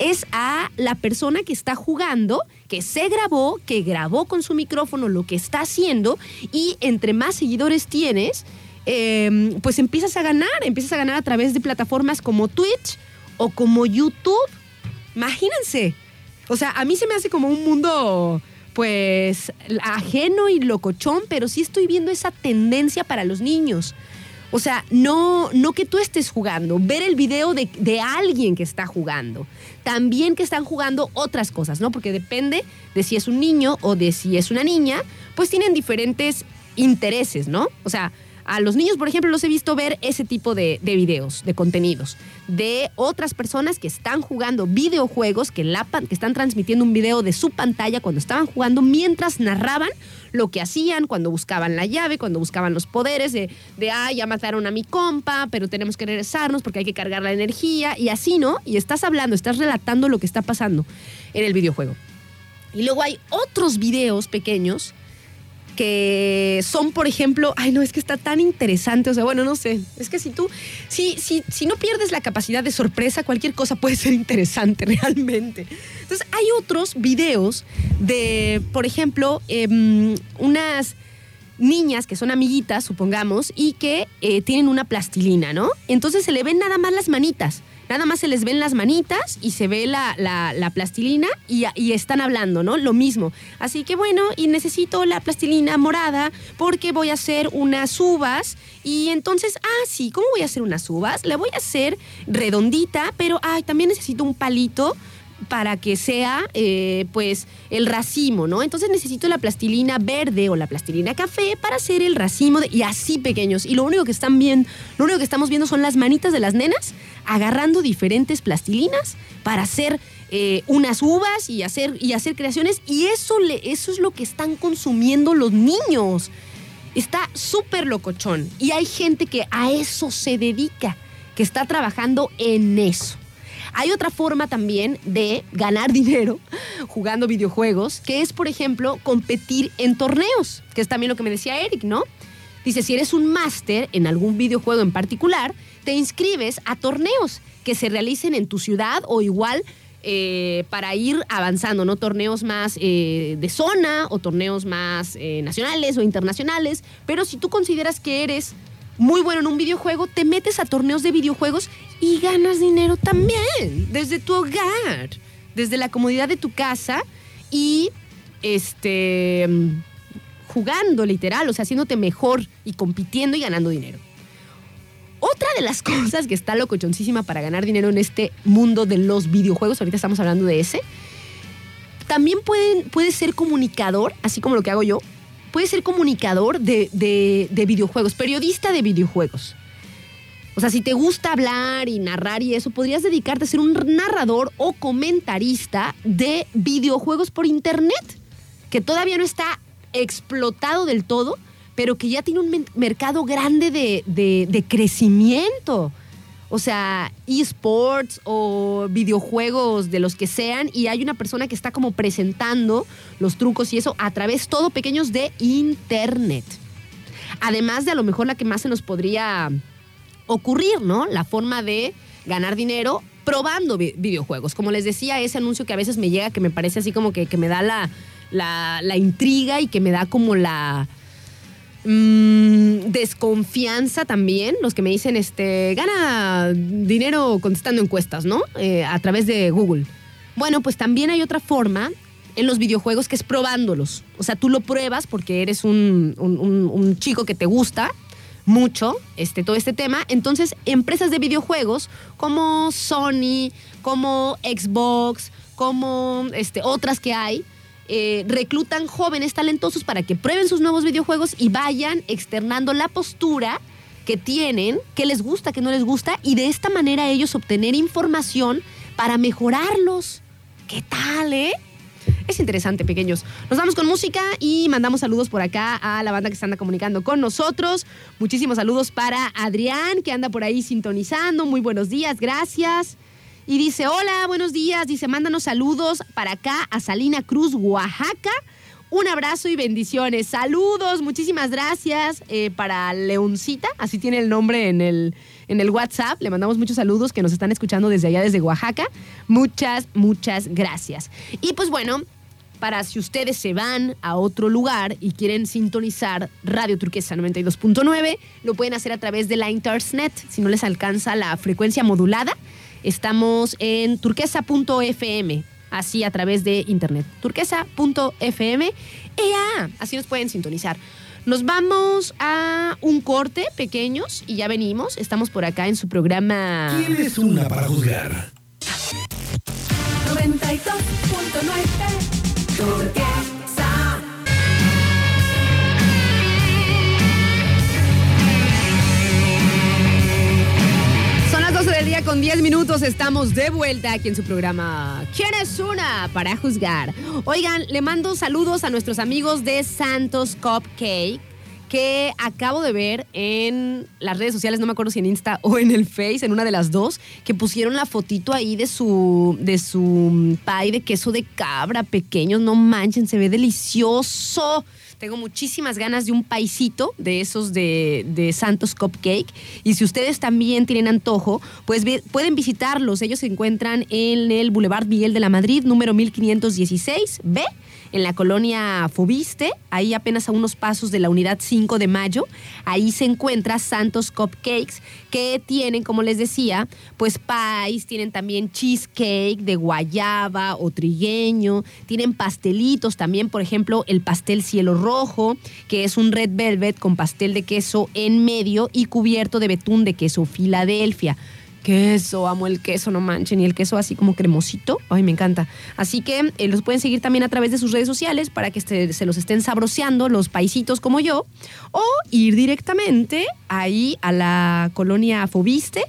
es a la persona que está jugando, que se grabó, que grabó con su micrófono lo que está haciendo y entre más seguidores tienes, eh, pues empiezas a ganar, empiezas a ganar a través de plataformas como Twitch o como YouTube. Imagínense. O sea, a mí se me hace como un mundo pues ajeno y locochón, pero sí estoy viendo esa tendencia para los niños. O sea, no, no que tú estés jugando, ver el video de, de alguien que está jugando. También que están jugando otras cosas, ¿no? Porque depende de si es un niño o de si es una niña, pues tienen diferentes intereses, ¿no? O sea, a los niños, por ejemplo, los he visto ver ese tipo de, de videos, de contenidos, de otras personas que están jugando videojuegos, que, la, que están transmitiendo un video de su pantalla cuando estaban jugando, mientras narraban lo que hacían, cuando buscaban la llave, cuando buscaban los poderes, de, de ah, ya mataron a mi compa, pero tenemos que regresarnos porque hay que cargar la energía, y así, ¿no? Y estás hablando, estás relatando lo que está pasando en el videojuego. Y luego hay otros videos pequeños que son, por ejemplo, ay no, es que está tan interesante, o sea, bueno, no sé, es que si tú, si, si, si no pierdes la capacidad de sorpresa, cualquier cosa puede ser interesante realmente. Entonces, hay otros videos de, por ejemplo, em, unas niñas que son amiguitas, supongamos, y que eh, tienen una plastilina, ¿no? Entonces se le ven nada más las manitas. Nada más se les ven las manitas y se ve la, la- la plastilina y, y están hablando, ¿no? Lo mismo. Así que bueno, y necesito la plastilina morada porque voy a hacer unas uvas. Y entonces, ah, sí, ¿cómo voy a hacer unas uvas? La voy a hacer redondita, pero ay, también necesito un palito para que sea eh, pues el racimo, ¿no? Entonces necesito la plastilina verde o la plastilina café para hacer el racimo y así pequeños. Y lo único que están viendo, lo único que estamos viendo son las manitas de las nenas agarrando diferentes plastilinas para hacer eh, unas uvas y hacer, y hacer creaciones. Y eso, eso es lo que están consumiendo los niños. Está súper locochón. Y hay gente que a eso se dedica, que está trabajando en eso. Hay otra forma también de ganar dinero jugando videojuegos, que es, por ejemplo, competir en torneos, que es también lo que me decía Eric, ¿no? Dice, si eres un máster en algún videojuego en particular, te inscribes a torneos que se realicen en tu ciudad o igual eh, para ir avanzando, ¿no? Torneos más eh, de zona o torneos más eh, nacionales o internacionales. Pero si tú consideras que eres muy bueno en un videojuego, te metes a torneos de videojuegos y ganas dinero también, desde tu hogar, desde la comodidad de tu casa y este jugando literal, o sea, haciéndote mejor y compitiendo y ganando dinero. Otra de las cosas que está locochoncísima para ganar dinero en este mundo de los videojuegos, ahorita estamos hablando de ese, también pueden, puede ser comunicador, así como lo que hago yo, puede ser comunicador de- de videojuegos, periodista de videojuegos. O sea, si te gusta hablar y narrar y eso, podrías dedicarte a ser un narrador o comentarista de videojuegos por internet, que todavía no está explotado del todo, pero que ya tiene un mercado grande de, de- de crecimiento. O sea, esports o videojuegos de los que sean, y hay una persona que está como presentando los trucos y eso a través todo pequeños de internet. Además de a lo mejor la que más se nos podría ocurrir, ¿no? La forma de ganar dinero probando vi- videojuegos. Como les decía, ese anuncio que a veces me llega, que me parece así como que, me da la, la- intriga y que me da como la mm, desconfianza también. Los que me dicen, este, gana dinero contestando encuestas, ¿no? Eh, a través de Google. Bueno, pues también hay otra forma en los videojuegos que es probándolos. O sea, tú lo pruebas porque eres un- un chico que te gusta mucho este, todo este tema. Entonces, empresas de videojuegos como Sony, como Xbox, como este, otras que hay, eh, reclutan jóvenes talentosos para que prueben sus nuevos videojuegos y vayan externando la postura que tienen, que les gusta, que no les gusta, y de esta manera ellos obtener información para mejorarlos. ¿Qué tal, eh? Es interesante, pequeños. Nos vamos con música y mandamos saludos por acá a la banda que se anda comunicando con nosotros. Muchísimos saludos para Adrián, que anda por ahí sintonizando. Muy buenos días, gracias. Y dice, hola, buenos días. Dice, mándanos saludos para acá a Salina Cruz, Oaxaca. Un abrazo y bendiciones. Saludos, muchísimas gracias eh, para Leoncita, así tiene el nombre en el, en el WhatsApp. Le mandamos muchos saludos que nos están escuchando desde allá, desde Oaxaca. Muchas, muchas gracias. Y pues bueno, para si ustedes se van a otro lugar y quieren sintonizar Radio Turquesa 92.9, lo pueden hacer a través de la Internet. Si no les alcanza la frecuencia modulada, estamos en turquesa.fm, así a través de Internet. Turquesa.fm, ¡Ea! así nos pueden sintonizar. Nos vamos a un corte pequeños y ya venimos. Estamos por acá en su programa. ¿Quién es una para juzgar? 92.9 Turquesa. Son las 12 del día con 10 minutos. Estamos de vuelta aquí en su programa. ¿Quién es una para juzgar? Oigan, le mando saludos a nuestros amigos de Santos Cupcake que acabo de ver en las redes sociales, no me acuerdo si en Insta o en el Face, en una de las dos, que pusieron la fotito ahí de su, de su pie de queso de cabra pequeño. No manchen, se ve delicioso. Tengo muchísimas ganas de un paisito de esos de, de Santos Cupcake. Y si ustedes también tienen antojo, pues pueden visitarlos. Ellos se encuentran en el Boulevard Miguel de la Madrid, número 1516B en la colonia Fobiste, ahí apenas a unos pasos de la unidad 5 de mayo. Ahí se encuentra Santos Cupcakes, que tienen, como les decía, pues pies, tienen también cheesecake de guayaba o trigueño, tienen pastelitos también, por ejemplo, el pastel cielo rojo, que es un red velvet con pastel de queso en medio y cubierto de betún de queso Filadelfia. Queso, amo el queso, no manchen. Y el queso así como cremosito. Ay, me encanta. Así que eh, los pueden seguir también a través de sus redes sociales para que este- se los estén sabroseando los paisitos como yo. O ir directamente ahí a la colonia Fobiste,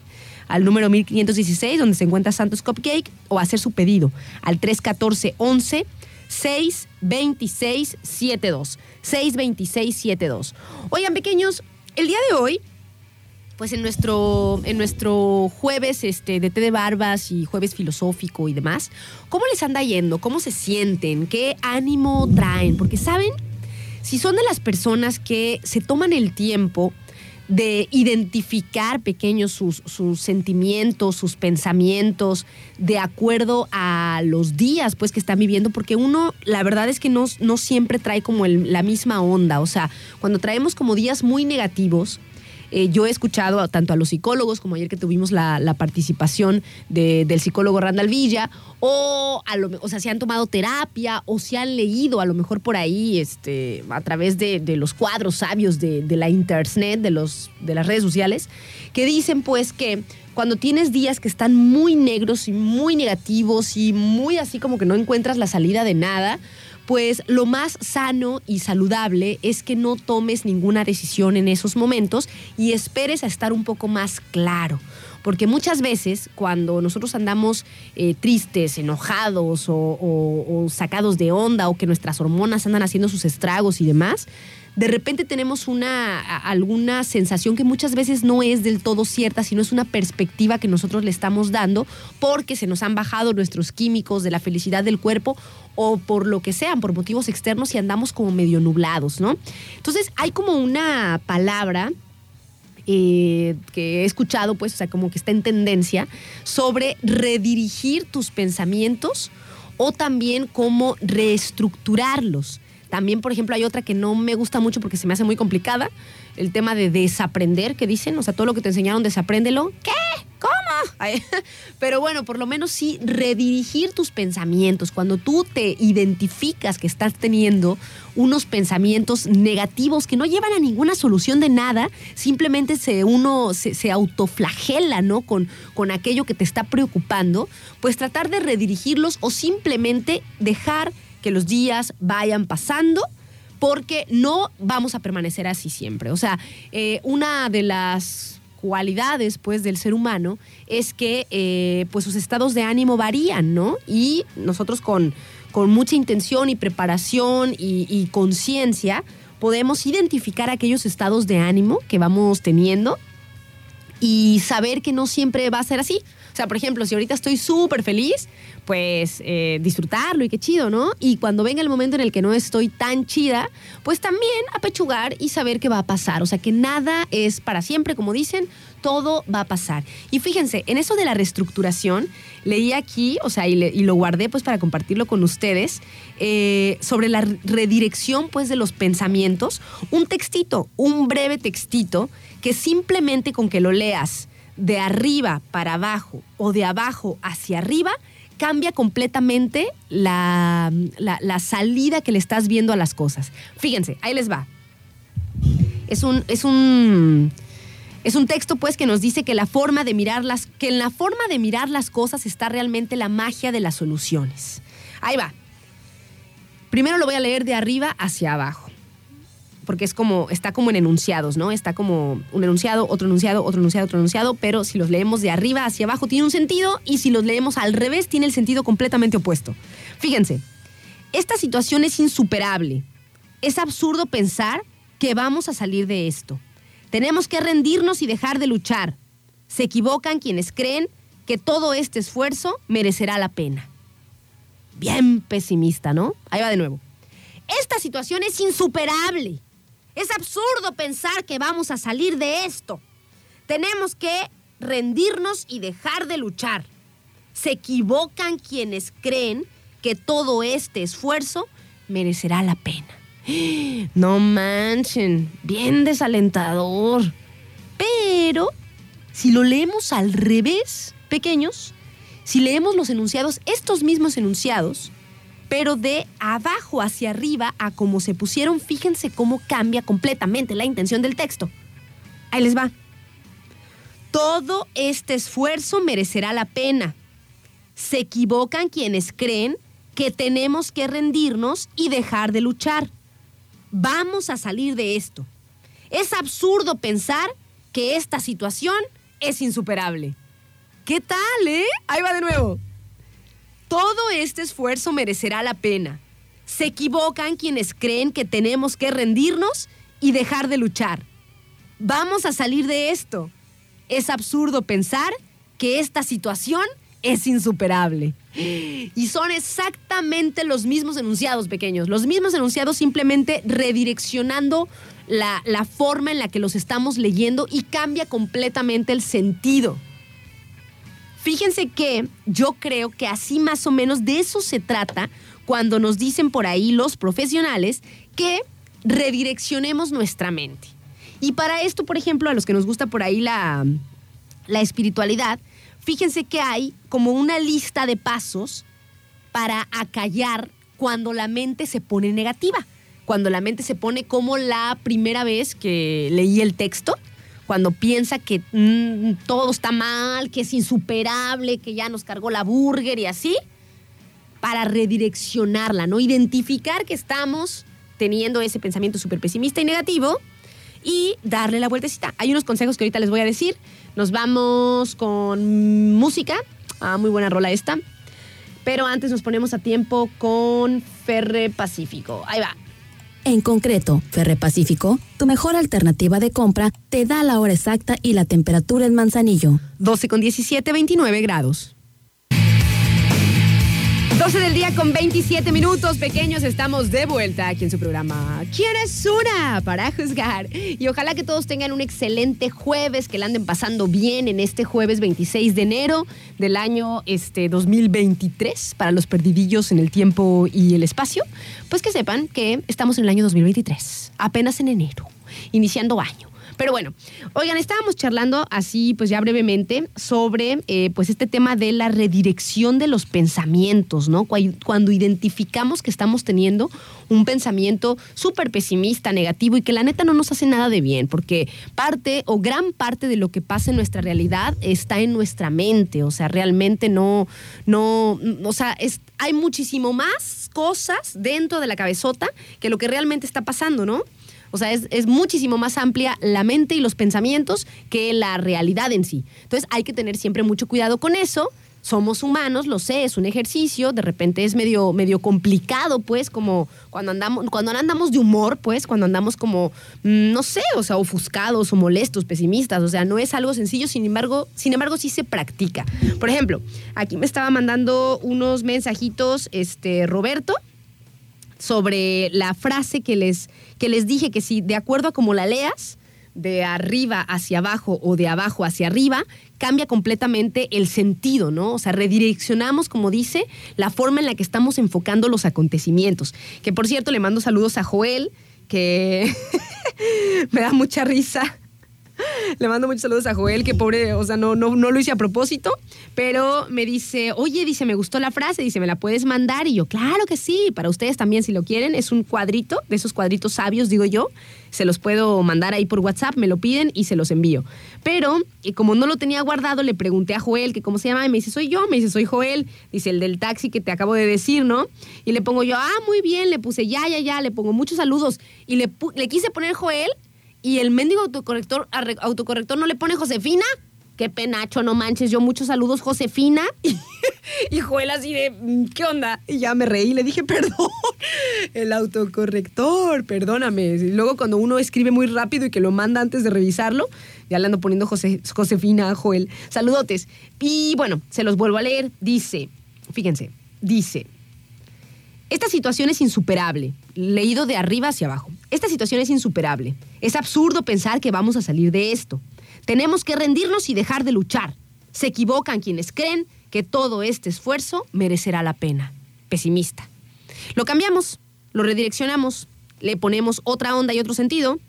al número 1516, donde se encuentra Santos Cupcake, o hacer su pedido al 314 11 626 72. 626 72. Oigan, pequeños, el día de hoy pues en nuestro, en nuestro jueves este, de té de barbas y jueves filosófico y demás, ¿cómo les anda yendo? ¿Cómo se sienten? ¿Qué ánimo traen? Porque, ¿saben? Si son de las personas que se toman el tiempo de identificar pequeños sus, sentimientos, sus pensamientos, de acuerdo a los días pues que están viviendo, porque uno, la verdad es que no, no siempre trae como el- la misma onda. O sea, cuando traemos como días muy negativos, eh, yo he escuchado tanto a los psicólogos, como ayer que tuvimos la, participación de- del psicólogo Randall Villa, o, o sea, se han tomado terapia o se han leído a lo mejor por ahí este, a través de, de los cuadros sabios de, de la internet, de, los, de las redes sociales, que dicen pues que cuando tienes días que están muy negros y muy negativos y muy así como que no encuentras la salida de nada, pues lo más sano y saludable es que no tomes ninguna decisión en esos momentos y esperes a estar un poco más claro. Porque muchas veces cuando nosotros andamos eh, tristes, enojados o, o- o sacados de onda o que nuestras hormonas andan haciendo sus estragos y demás, de repente tenemos una alguna sensación que muchas veces no es del todo cierta, sino es una perspectiva que nosotros le estamos dando porque se nos han bajado nuestros químicos de la felicidad del cuerpo o por lo que sean, por motivos externos y andamos como medio nublados, ¿no? Entonces hay como una palabra eh, que he escuchado, pues, o sea, como que está en tendencia, sobre redirigir tus pensamientos o también cómo reestructurarlos. También, por ejemplo, hay otra que no me gusta mucho porque se me hace muy complicada, el tema de desaprender, que dicen, o sea, todo lo que te enseñaron, desapréndelo. ¿Qué? ¿Cómo? Pero bueno, por lo menos sí redirigir tus pensamientos. Cuando tú te identificas que estás teniendo unos pensamientos negativos que no llevan a ninguna solución de nada, simplemente se, uno se, se autoflagela, ¿no? Con, con aquello que te está preocupando, pues tratar de redirigirlos o simplemente dejar que los días vayan pasando porque no vamos a permanecer así siempre. O sea, eh, una de las cualidades pues del ser humano es que eh, pues sus estados de ánimo varían, ¿no? Y nosotros con, con mucha intención y preparación y, y conciencia podemos identificar aquellos estados de ánimo que vamos teniendo y saber que no siempre va a ser así. O sea, por ejemplo, si ahorita estoy súper feliz, pues eh, disfrutarlo y qué chido, ¿no? Y cuando venga el momento en el que no estoy tan chida, pues también apechugar y saber qué va a pasar. O sea, que nada es para siempre, como dicen, todo va a pasar. Y fíjense, en eso de la reestructuración, leí aquí, o sea, y, lo guardé pues para compartirlo con ustedes, eh, sobre la redirección pues de los pensamientos, un textito, un breve textito, que simplemente con que lo leas de arriba para abajo o de abajo hacia arriba, cambia completamente la, la- salida que le estás viendo a las cosas. Fíjense, ahí les va. Es un, es un, es un texto pues que nos dice que la forma de mirar las, que en la forma de mirar las cosas está realmente la magia de las soluciones. Ahí va. Primero lo voy a leer de arriba hacia abajo. Porque es como, está como en enunciados, ¿no? Está como un enunciado, otro enunciado, otro enunciado, otro enunciado, pero si los leemos de arriba hacia abajo tiene un sentido y si los leemos al revés tiene el sentido completamente opuesto. Fíjense, esta situación es insuperable. Es absurdo pensar que vamos a salir de esto. Tenemos que rendirnos y dejar de luchar. Se equivocan quienes creen que todo este esfuerzo merecerá la pena. Bien pesimista, ¿no? Ahí va de nuevo. Esta situación es insuperable. Es absurdo pensar que vamos a salir de esto. Tenemos que rendirnos y dejar de luchar. Se equivocan quienes creen que todo este esfuerzo merecerá la pena. No manchen, bien desalentador. Pero si lo leemos al revés, pequeños, si leemos los enunciados, estos mismos enunciados, pero de abajo hacia arriba a como se pusieron, fíjense cómo cambia completamente la intención del texto. Ahí les va. Todo este esfuerzo merecerá la pena. Se equivocan quienes creen que tenemos que rendirnos y dejar de luchar. Vamos a salir de esto. Es absurdo pensar que esta situación es insuperable. ¿Qué tal, eh? Ahí va de nuevo. Todo este esfuerzo merecerá la pena. Se equivocan quienes creen que tenemos que rendirnos y dejar de luchar. Vamos a salir de esto. Es absurdo pensar que esta situación es insuperable. Y son exactamente los mismos enunciados pequeños, los mismos enunciados simplemente redireccionando la, forma en la que los estamos leyendo y cambia completamente el sentido. Fíjense que yo creo que así más o menos de eso se trata cuando nos dicen por ahí los profesionales que redireccionemos nuestra mente. Y para esto, por ejemplo, a los que nos gusta por ahí la, la espiritualidad, fíjense que hay como una lista de pasos para acallar cuando la mente se pone negativa, cuando la mente se pone como la primera vez que leí el texto, cuando piensa que mm, todo está mal, que es insuperable, que ya nos cargó la burger y así, para redireccionarla, ¿no? Identificar que estamos teniendo ese pensamiento súper pesimista y negativo y darle la vueltecita. Hay unos consejos que ahorita les voy a decir. Nos vamos con música. Ah, muy buena rola esta. Pero antes nos ponemos a tiempo con Ferre Pacífico. Ahí va. En concreto, Ferre Pacífico, tu mejor alternativa de compra, te da la hora exacta y la temperatura en Manzanillo. 12 con 17, 29 grados. 12 del día con 27 minutos, pequeños, estamos de vuelta aquí en su programa. ¿Quién es una para juzgar? Y ojalá que todos tengan un excelente jueves, que la anden pasando bien en este jueves 26 de enero del año este, 2023, para los perdidillos en el tiempo y el espacio. Pues que sepan que estamos en el año 2023, apenas en enero, iniciando año. Pero bueno, oigan, estábamos charlando así, pues ya brevemente, sobre eh, pues este tema de la redirección de los pensamientos, ¿no? Cuando, identificamos que estamos teniendo un pensamiento súper pesimista, negativo y que la neta no nos hace nada de bien, porque parte o gran parte de lo que pasa en nuestra realidad está en nuestra mente, o sea, realmente no, no, o sea, hay muchísimo más cosas dentro de la cabezota que lo que realmente está pasando, ¿no? O sea, es, es, muchísimo más amplia la mente y los pensamientos que la realidad en sí. Entonces hay que tener siempre mucho cuidado con eso, Somos humanos, lo sé, es un ejercicio, de repente es medio, medio complicado, pues, como cuando andamos, cuando andamos de humor, pues, cuando andamos como, mm, no sé, o sea, ofuscados o molestos, pesimistas, o sea, no es algo sencillo, sin embargo, sin embargo, sí se practica. Por ejemplo, aquí me estaba mandando unos mensajitos, este, Roberto, sobre la frase que les, que les dije que si de acuerdo a cómo la leas, de arriba hacia abajo o de abajo hacia arriba, cambia completamente el sentido, ¿no? O sea, redireccionamos, como dice, la forma en la que estamos enfocando los acontecimientos. Que por cierto, le mando saludos a Joel, que me da mucha risa. Le mando muchos saludos a Joel, que pobre, o sea, no, no, lo hice a propósito, pero me dice, oye, dice, me gustó la frase, dice, ¿me la puedes mandar? Y yo, claro que sí, para ustedes también si lo quieren, es un cuadrito, de esos cuadritos sabios, digo yo, se los puedo mandar ahí por WhatsApp, me lo piden y se los envío. Pero, y como no lo tenía guardado, le pregunté a Joel que cómo se llama, y me dice, soy yo, me dice, soy Joel, dice, el del taxi que te acabo de decir, ¿no? Y le pongo yo, ah, muy bien, le puse, ya, ya, ya, le pongo muchos saludos, y le quise poner Joel, y el mendigo autocorrector, no le pone Josefina. Qué penacho, no manches. Yo muchos saludos, Josefina. Y, Joel así de, "Mm, ¿qué onda? Y ya me reí, le dije, perdón. El autocorrector, perdóname. Y luego cuando uno escribe muy rápido y que lo manda antes de revisarlo, ya le ando poniendo Jose- Josefina Joel. Saludotes. Y bueno, se los vuelvo a leer. Dice, fíjense, dice, esta situación es insuperable. Leído de arriba hacia abajo. Esta situación es insuperable. Es absurdo pensar que vamos a salir de esto. Tenemos que rendirnos y dejar de luchar. Se equivocan quienes creen que todo este esfuerzo merecerá la pena. Pesimista. Lo cambiamos, lo redireccionamos, le ponemos otra onda y otro sentido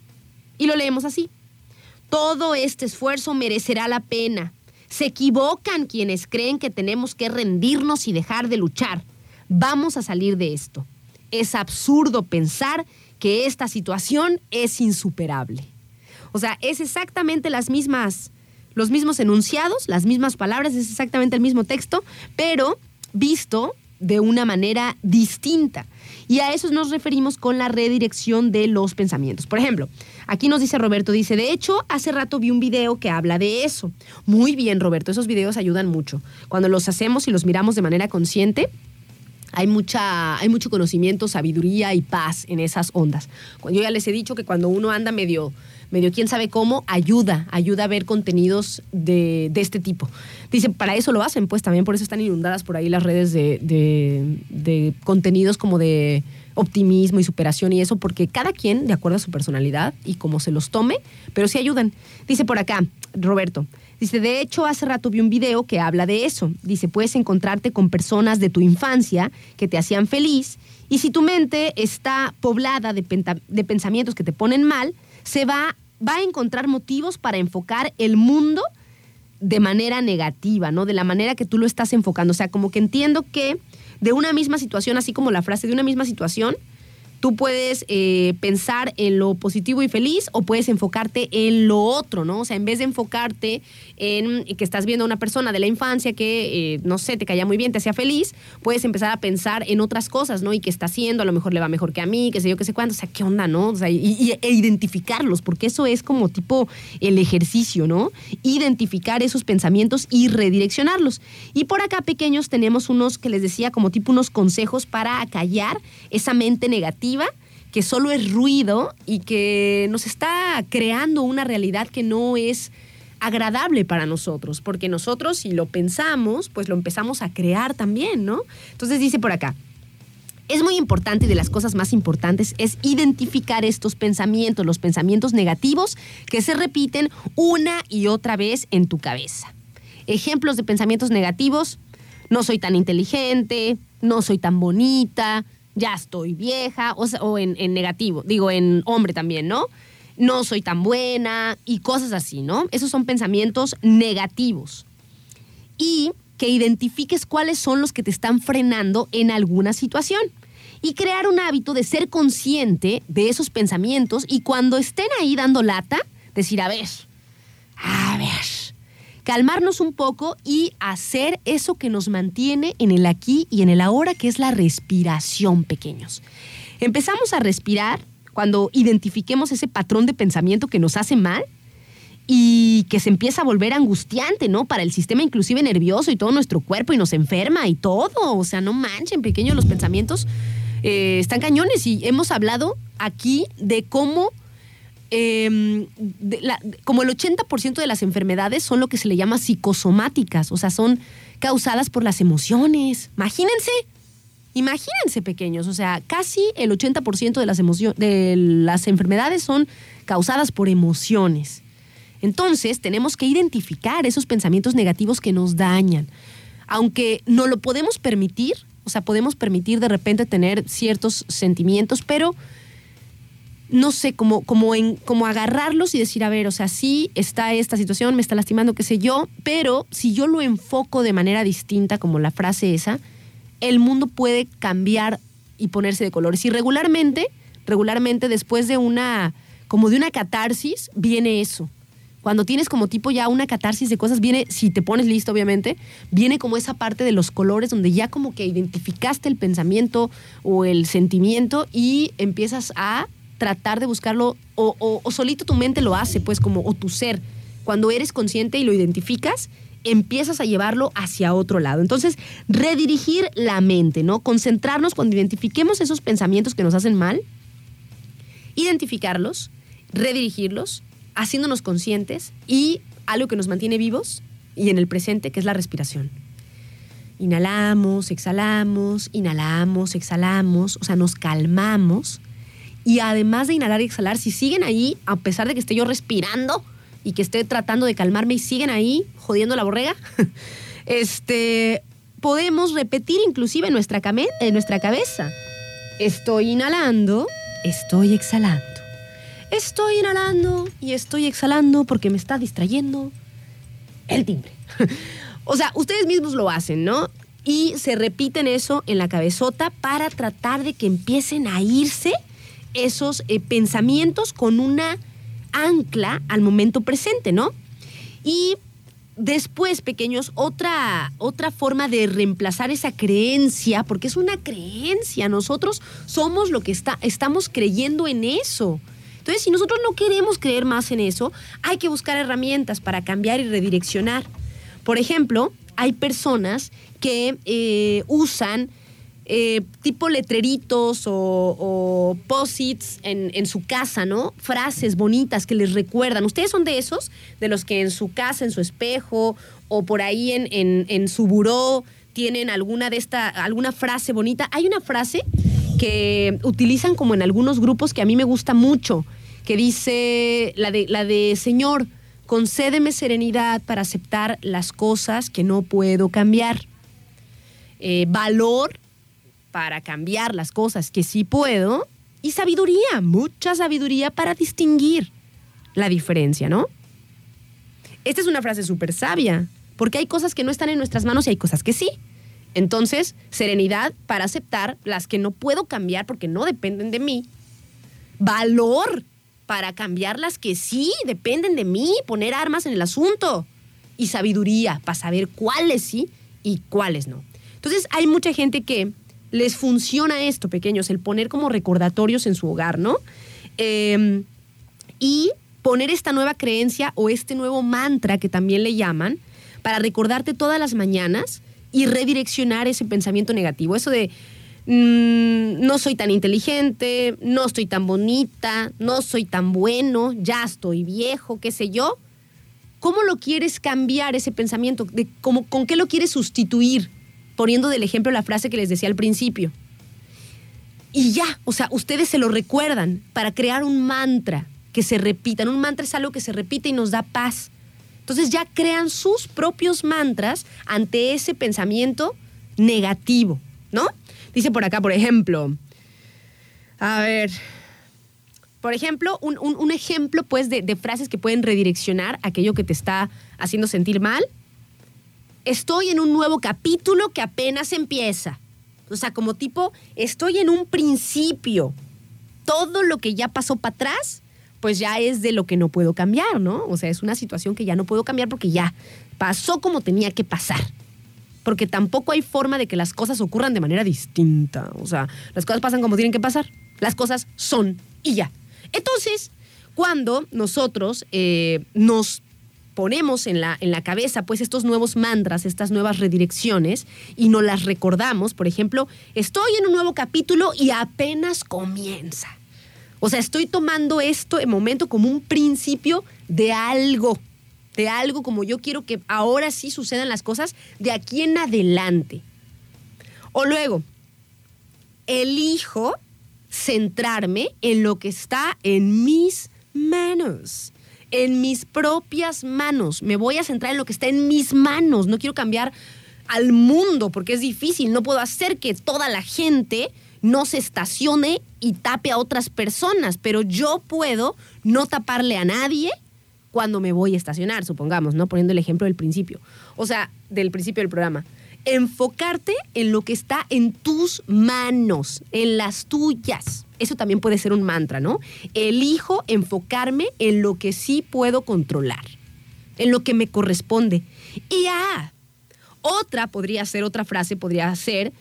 y lo leemos así. Todo este esfuerzo merecerá la pena. Se equivocan quienes creen que tenemos que rendirnos y dejar de luchar. Vamos a salir de esto. Es absurdo pensar que esta situación es insuperable. O sea, es exactamente las mismas, los mismos enunciados, las mismas palabras, es exactamente el mismo texto, pero visto de una manera distinta. Y a eso nos referimos con la redirección de los pensamientos. Por ejemplo, aquí nos dice Roberto, dice, de hecho, hace rato vi un video que habla de eso. Muy bien, Roberto, esos videos ayudan mucho. Cuando los hacemos y los miramos de manera consciente, hay, mucha, hay mucho conocimiento, sabiduría y paz en esas ondas. Yo ya les he dicho que cuando uno anda medio, medio quién sabe cómo, ayuda, ayuda a ver contenidos de, de este tipo. Dice, para eso lo hacen, pues también por eso están inundadas por ahí las redes de, de- de contenidos como de optimismo y superación y eso, porque cada quien, de acuerdo a su personalidad y cómo se los tome, pero sí ayudan. Dice por acá, Roberto, Dice, de hecho, hace rato vi un video que habla de eso. Dice, puedes encontrarte con personas de tu infancia que te hacían feliz y si tu mente está poblada de, pensamientos que te ponen mal, se va, va a encontrar motivos para enfocar el mundo de manera negativa, ¿no? De la manera que tú lo estás enfocando. O sea, como que entiendo que de una misma situación, así como la frase de una misma situación, tú puedes eh, pensar en lo positivo y feliz o puedes enfocarte en lo otro, ¿no? O sea, en vez de enfocarte en que estás viendo a una persona de la infancia que, eh, no sé, te caía muy bien, te hacía feliz, puedes empezar a pensar en otras cosas, ¿no? Y que está haciendo, a lo mejor le va mejor que a mí, que sé yo, qué sé cuánto, o sea, ¿qué onda, no? O sea, y- e identificarlos, porque eso es como tipo el ejercicio, ¿no? Identificar esos pensamientos y redireccionarlos. Y por acá, pequeños, tenemos unos que les decía como tipo unos consejos para acallar esa mente negativa que solo es ruido y que nos está creando una realidad que no es agradable para nosotros, porque nosotros si lo pensamos, pues lo empezamos a crear también, ¿no? Entonces dice por acá, es muy importante de las cosas más importantes es identificar estos pensamientos, los pensamientos negativos que se repiten una y otra vez en tu cabeza. Ejemplos de pensamientos negativos, no soy tan inteligente, no soy tan bonita, ya estoy vieja, o, o en, en negativo, digo en hombre también, ¿no? No soy tan buena y cosas así, ¿no? Esos son pensamientos negativos y que identifiques cuáles son los que te están frenando en alguna situación. Y crear un hábito de ser consciente de esos pensamientos y cuando estén ahí dando lata, decir, a ver, a ver, calmarnos un poco y hacer eso que nos mantiene en el aquí y en el ahora, que es la respiración, pequeños. Empezamos a respirar cuando identifiquemos ese patrón de pensamiento que nos hace mal y que se empieza a volver angustiante, ¿no? Para el sistema inclusive nervioso y todo nuestro cuerpo y nos enferma y todo. O sea, no manchen, pequeños, los pensamientos eh, están cañones y hemos hablado aquí de cómo la- como el 80% de las enfermedades son lo que se le llama psicosomáticas, o sea, son causadas por las emociones. Imagínense, imagínense pequeños, o sea, casi el 80% de las, de las enfermedades son causadas por emociones. Entonces, tenemos que identificar esos pensamientos negativos que nos dañan. Aunque no lo podemos permitir, o sea, podemos permitir de repente tener ciertos sentimientos, pero no sé, como, en, como agarrarlos y decir, a ver, o sea, sí está esta situación, me está lastimando, qué sé yo, pero si yo lo enfoco de manera distinta, como la frase esa, el mundo puede cambiar y ponerse de colores. Y regularmente, regularmente después de una, como de una catarsis, viene eso. Cuando tienes como tipo ya una catarsis de cosas, viene, si te pones listo, obviamente, viene como esa parte de los colores donde ya como que identificaste el pensamiento o el sentimiento y empiezas a tratar de buscarlo, o, solito tu mente lo hace, pues como, o tu ser. Cuando eres consciente y lo identificas, empiezas a llevarlo hacia otro lado. Entonces, redirigir la mente, ¿no? Concentrarnos cuando identifiquemos esos pensamientos que nos hacen mal, identificarlos, redirigirlos, haciéndonos conscientes y algo que nos mantiene vivos y en el presente, que es la respiración. Inhalamos, exhalamos, inhalamos, exhalamos, o sea, nos calmamos. Y además de inhalar y exhalar, si siguen ahí, a pesar de que esté yo respirando y que esté tratando de calmarme y siguen ahí jodiendo la borrega, este, podemos repetir inclusive en nuestra, en nuestra cabeza. Estoy inhalando, estoy exhalando. Estoy inhalando y estoy exhalando porque me está distrayendo el timbre. o sea, ustedes mismos lo hacen, ¿no? Y se repiten eso en la cabezota para tratar de que empiecen a irse esos eh, pensamientos con una ancla al momento presente, ¿no? Y después, pequeños, otra, otra forma de reemplazar esa creencia, porque es una creencia, nosotros somos lo que está, estamos creyendo en eso. Entonces, si nosotros no queremos creer más en eso, hay que buscar herramientas para cambiar y redireccionar. Por ejemplo, hay personas que eh, usan eh, tipo letreritos o, posits en, en su casa, ¿no? Frases bonitas que les recuerdan. ¿Ustedes son de esos? De los que en su casa, en su espejo o por ahí en, en- en su buró tienen alguna de esta, alguna frase bonita. Hay una frase que utilizan como en algunos grupos que a mí me gusta mucho, que dice la de, la de Señor, concédeme serenidad para aceptar las cosas que no puedo cambiar. Eh, valor para cambiar las cosas que sí puedo y sabiduría, mucha sabiduría para distinguir la diferencia, ¿no? Esta es una frase súper sabia, porque hay cosas que no están en nuestras manos y hay cosas que sí. Entonces, serenidad para aceptar las que no puedo cambiar porque no dependen de mí. Valor para cambiar las que sí dependen de mí, poner armas en el asunto. Y sabiduría para saber cuáles sí y cuáles no. Entonces, hay mucha gente que les funciona esto, pequeños, el poner como recordatorios en su hogar, ¿no? Eh, y poner esta nueva creencia o este nuevo mantra que también le llaman para recordarte todas las mañanas y redireccionar ese pensamiento negativo. Eso de mm, no soy tan inteligente, no estoy tan bonita, no soy tan bueno, ya estoy viejo, qué sé yo. ¿Cómo lo quieres cambiar ese pensamiento? De ¿Con qué lo quieres sustituir? Poniendo del ejemplo la frase que les decía al principio. Y ya, o sea, ustedes se lo recuerdan para crear un mantra que se repitan. Un mantra es algo que se repite y nos da paz. Entonces ya crean sus propios mantras ante ese pensamiento negativo, ¿no? Dice por acá, por ejemplo, a ver, por ejemplo, un, un- ejemplo pues de frases que pueden redireccionar aquello que te está haciendo sentir mal. Estoy en un nuevo capítulo que apenas empieza. O sea, como tipo, estoy en un principio. Todo lo que ya pasó para atrás, pues ya es de lo que no puedo cambiar, ¿no? O sea, es una situación que ya no puedo cambiar porque ya pasó como tenía que pasar. Porque tampoco hay forma de que las cosas ocurran de manera distinta. O sea, las cosas pasan como tienen que pasar. Las cosas son y ya. Entonces, Cuando nosotros eh, nos ponemos en la, en la cabeza pues estos nuevos mantras, estas nuevas redirecciones y nos las recordamos, por ejemplo, estoy en un nuevo capítulo y apenas comienza. O sea, estoy tomando esto en momento como un principio de algo, de algo como yo quiero que ahora sí sucedan las cosas de aquí en adelante. O luego, elijo centrarme en lo que está en mis manos, en mis propias manos. Me voy a centrar en lo que está en mis manos. No quiero cambiar al mundo porque es difícil. No puedo hacer que toda la gente no se estacione y tape a otras personas, pero yo puedo no taparle a nadie cuando me voy a estacionar, supongamos, ¿no? Poniendo el ejemplo del principio. O sea, del principio del programa enfocarte en lo que está en tus manos, en las tuyas. Eso también puede ser un mantra, ¿no? Elijo enfocarme en lo que sí puedo controlar, en lo que me corresponde. Y ah, otra podría ser, otra frase podría ser,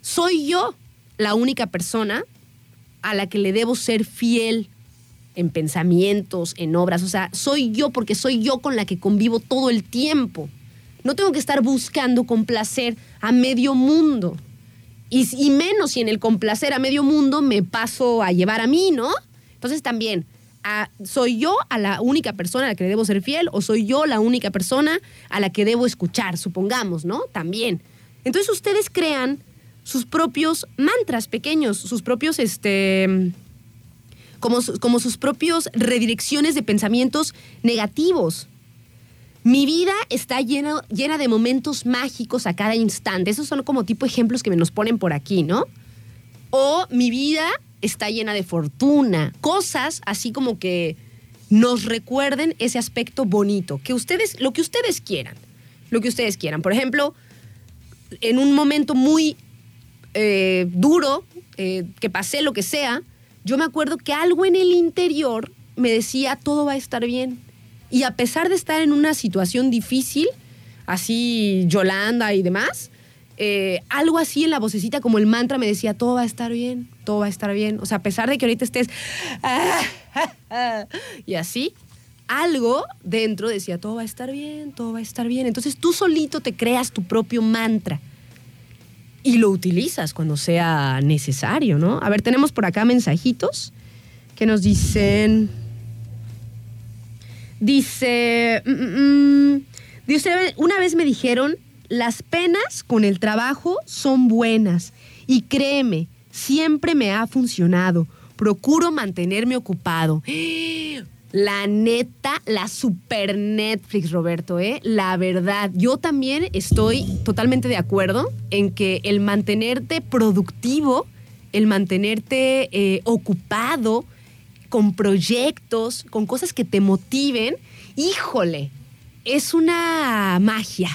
soy yo la única persona a la que le debo ser fiel en pensamientos, en obras. O sea, soy yo porque soy yo con la que convivo todo el tiempo. No tengo que estar buscando complacer a medio mundo. Y, menos si en el complacer a medio mundo me paso a llevar a mí, ¿no? Entonces también, ¿soy yo a la única persona a la que debo ser fiel o soy yo la única persona a la que debo escuchar, supongamos, ¿no? También. Entonces ustedes crean sus propios mantras pequeños, sus propios, este, como, como sus propios redirecciones de pensamientos negativos. Mi vida está llena, llena de momentos mágicos a cada instante. Esos son como tipo ejemplos que me nos ponen por aquí, ¿no? O mi vida está llena de fortuna. Cosas así como que nos recuerden ese aspecto bonito. Que ustedes, lo que ustedes quieran. Lo que ustedes quieran. Por ejemplo, en un momento muy eh, duro, eh, que pasé lo que sea, yo me acuerdo que algo en el interior me decía, todo va a estar bien. Y a pesar de estar en una situación difícil, así Yolanda y demás, eh, algo así en la vocecita como el mantra me decía, todo va a estar bien, todo va a estar bien. O sea, a pesar de que ahorita estés... y así, algo dentro decía, todo va a estar bien, todo va a estar bien. Entonces tú solito te creas tu propio mantra y lo utilizas cuando sea necesario, ¿no? A ver, tenemos por acá mensajitos que nos dicen... Dice, mm, mm, mm, una vez me dijeron, las penas con el trabajo son buenas y créeme, siempre me ha funcionado. Procuro mantenerme ocupado. La neta, la super Netflix, Roberto, ¿eh? La verdad, yo también estoy totalmente de acuerdo en que el mantenerte productivo, el mantenerte eh, ocupado, con proyectos, con cosas que te motiven, híjole, es una magia.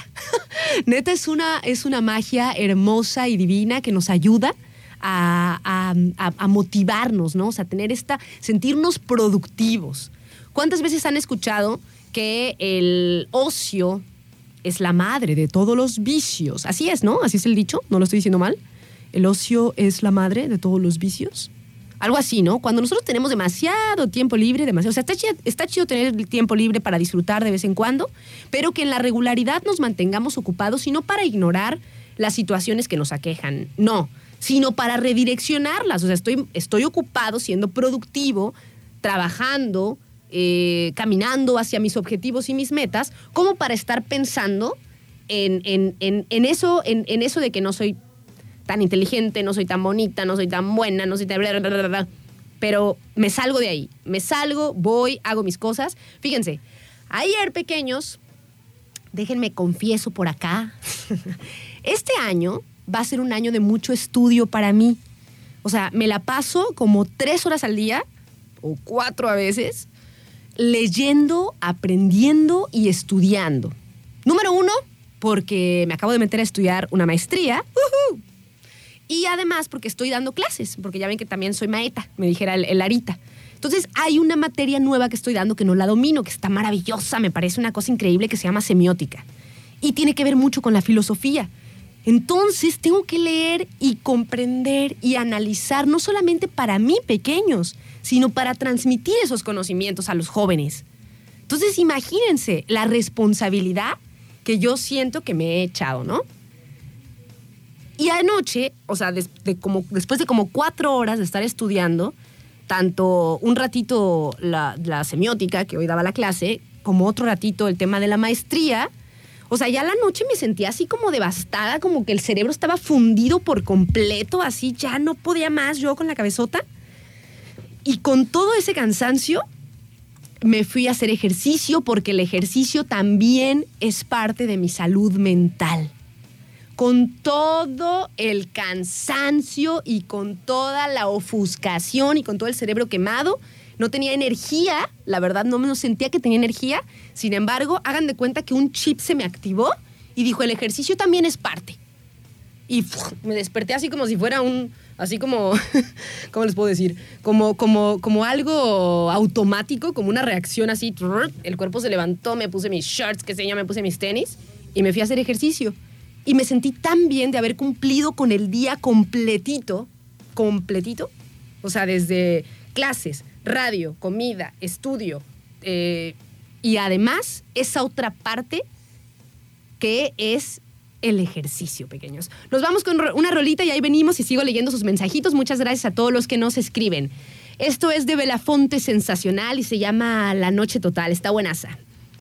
Neta, es una, es una magia hermosa y divina que nos ayuda a, a- a- motivarnos, ¿no? O sea, tener esta, sentirnos productivos. ¿Cuántas veces han escuchado que el ocio es la madre de todos los vicios? Así es, ¿no? Así es el dicho, no lo estoy diciendo mal. El ocio es la madre de todos los vicios. Algo así, ¿no? Cuando nosotros tenemos demasiado tiempo libre, demasiado. O sea, está chido, tener el tiempo libre para disfrutar de vez en cuando, pero que en la regularidad nos mantengamos ocupados y no para ignorar las situaciones que nos aquejan. No, sino para redireccionarlas. O sea, estoy, estoy ocupado siendo productivo, trabajando, eh, caminando hacia mis objetivos y mis metas, como para estar pensando en, en- en- en eso, en eso de que no soy tan inteligente, no soy tan bonita, no soy tan buena, no soy tan... Pero me salgo de ahí. Me salgo, voy, hago mis cosas. Fíjense, ayer pequeños, déjenme confieso por acá, este año va a ser un año de mucho estudio para mí. O sea, me la paso como tres horas al día, o cuatro a veces, leyendo, aprendiendo y estudiando. Número uno, porque me acabo de meter a estudiar una maestría. ¡Ujú! Y además porque estoy dando clases, porque ya ven que también soy maeta, me dijera el, el Arita. Entonces hay una materia nueva que estoy dando que no la domino, que está maravillosa, me parece una cosa increíble que se llama semiótica. Y tiene que ver mucho con la filosofía. Entonces tengo que leer y comprender y analizar, no solamente para mí pequeños, sino para transmitir esos conocimientos a los jóvenes. Entonces imagínense la responsabilidad que yo siento que me he echado, ¿no? Y anoche, o sea, des- de como, después de como cuatro horas de estar estudiando, tanto un ratito la, la semiótica, que hoy daba la clase, como otro ratito el tema de la maestría, o sea, ya la noche me sentía así como devastada, como que el cerebro estaba fundido por completo, así ya no podía más yo con la cabezota. Y con todo ese cansancio, me fui a hacer ejercicio porque el ejercicio también es parte de mi salud mental. Con todo el cansancio y con toda la ofuscación y con todo el cerebro quemado, no tenía energía, la verdad no me sentía que tenía energía, sin embargo, hagan de cuenta que un chip se me activó y dijo, el ejercicio también es parte. Y me desperté así como si fuera un, así como, ¿cómo les puedo decir? Como, como, como algo automático, como una reacción así. El cuerpo se levantó, me puse mis shorts, qué sé yo, me puse mis tenis y me fui a hacer ejercicio. Y me sentí tan bien de haber cumplido con el día completito, completito. O sea, desde clases, radio, comida, estudio. eh, y además, esa otra parte que es el ejercicio, pequeños. Nos vamos con una rolita y ahí venimos y sigo leyendo sus mensajitos. Muchas gracias a todos los que nos escriben. Esto es de Belafonte Sensacional y se llama La Noche Total. Está buenaza.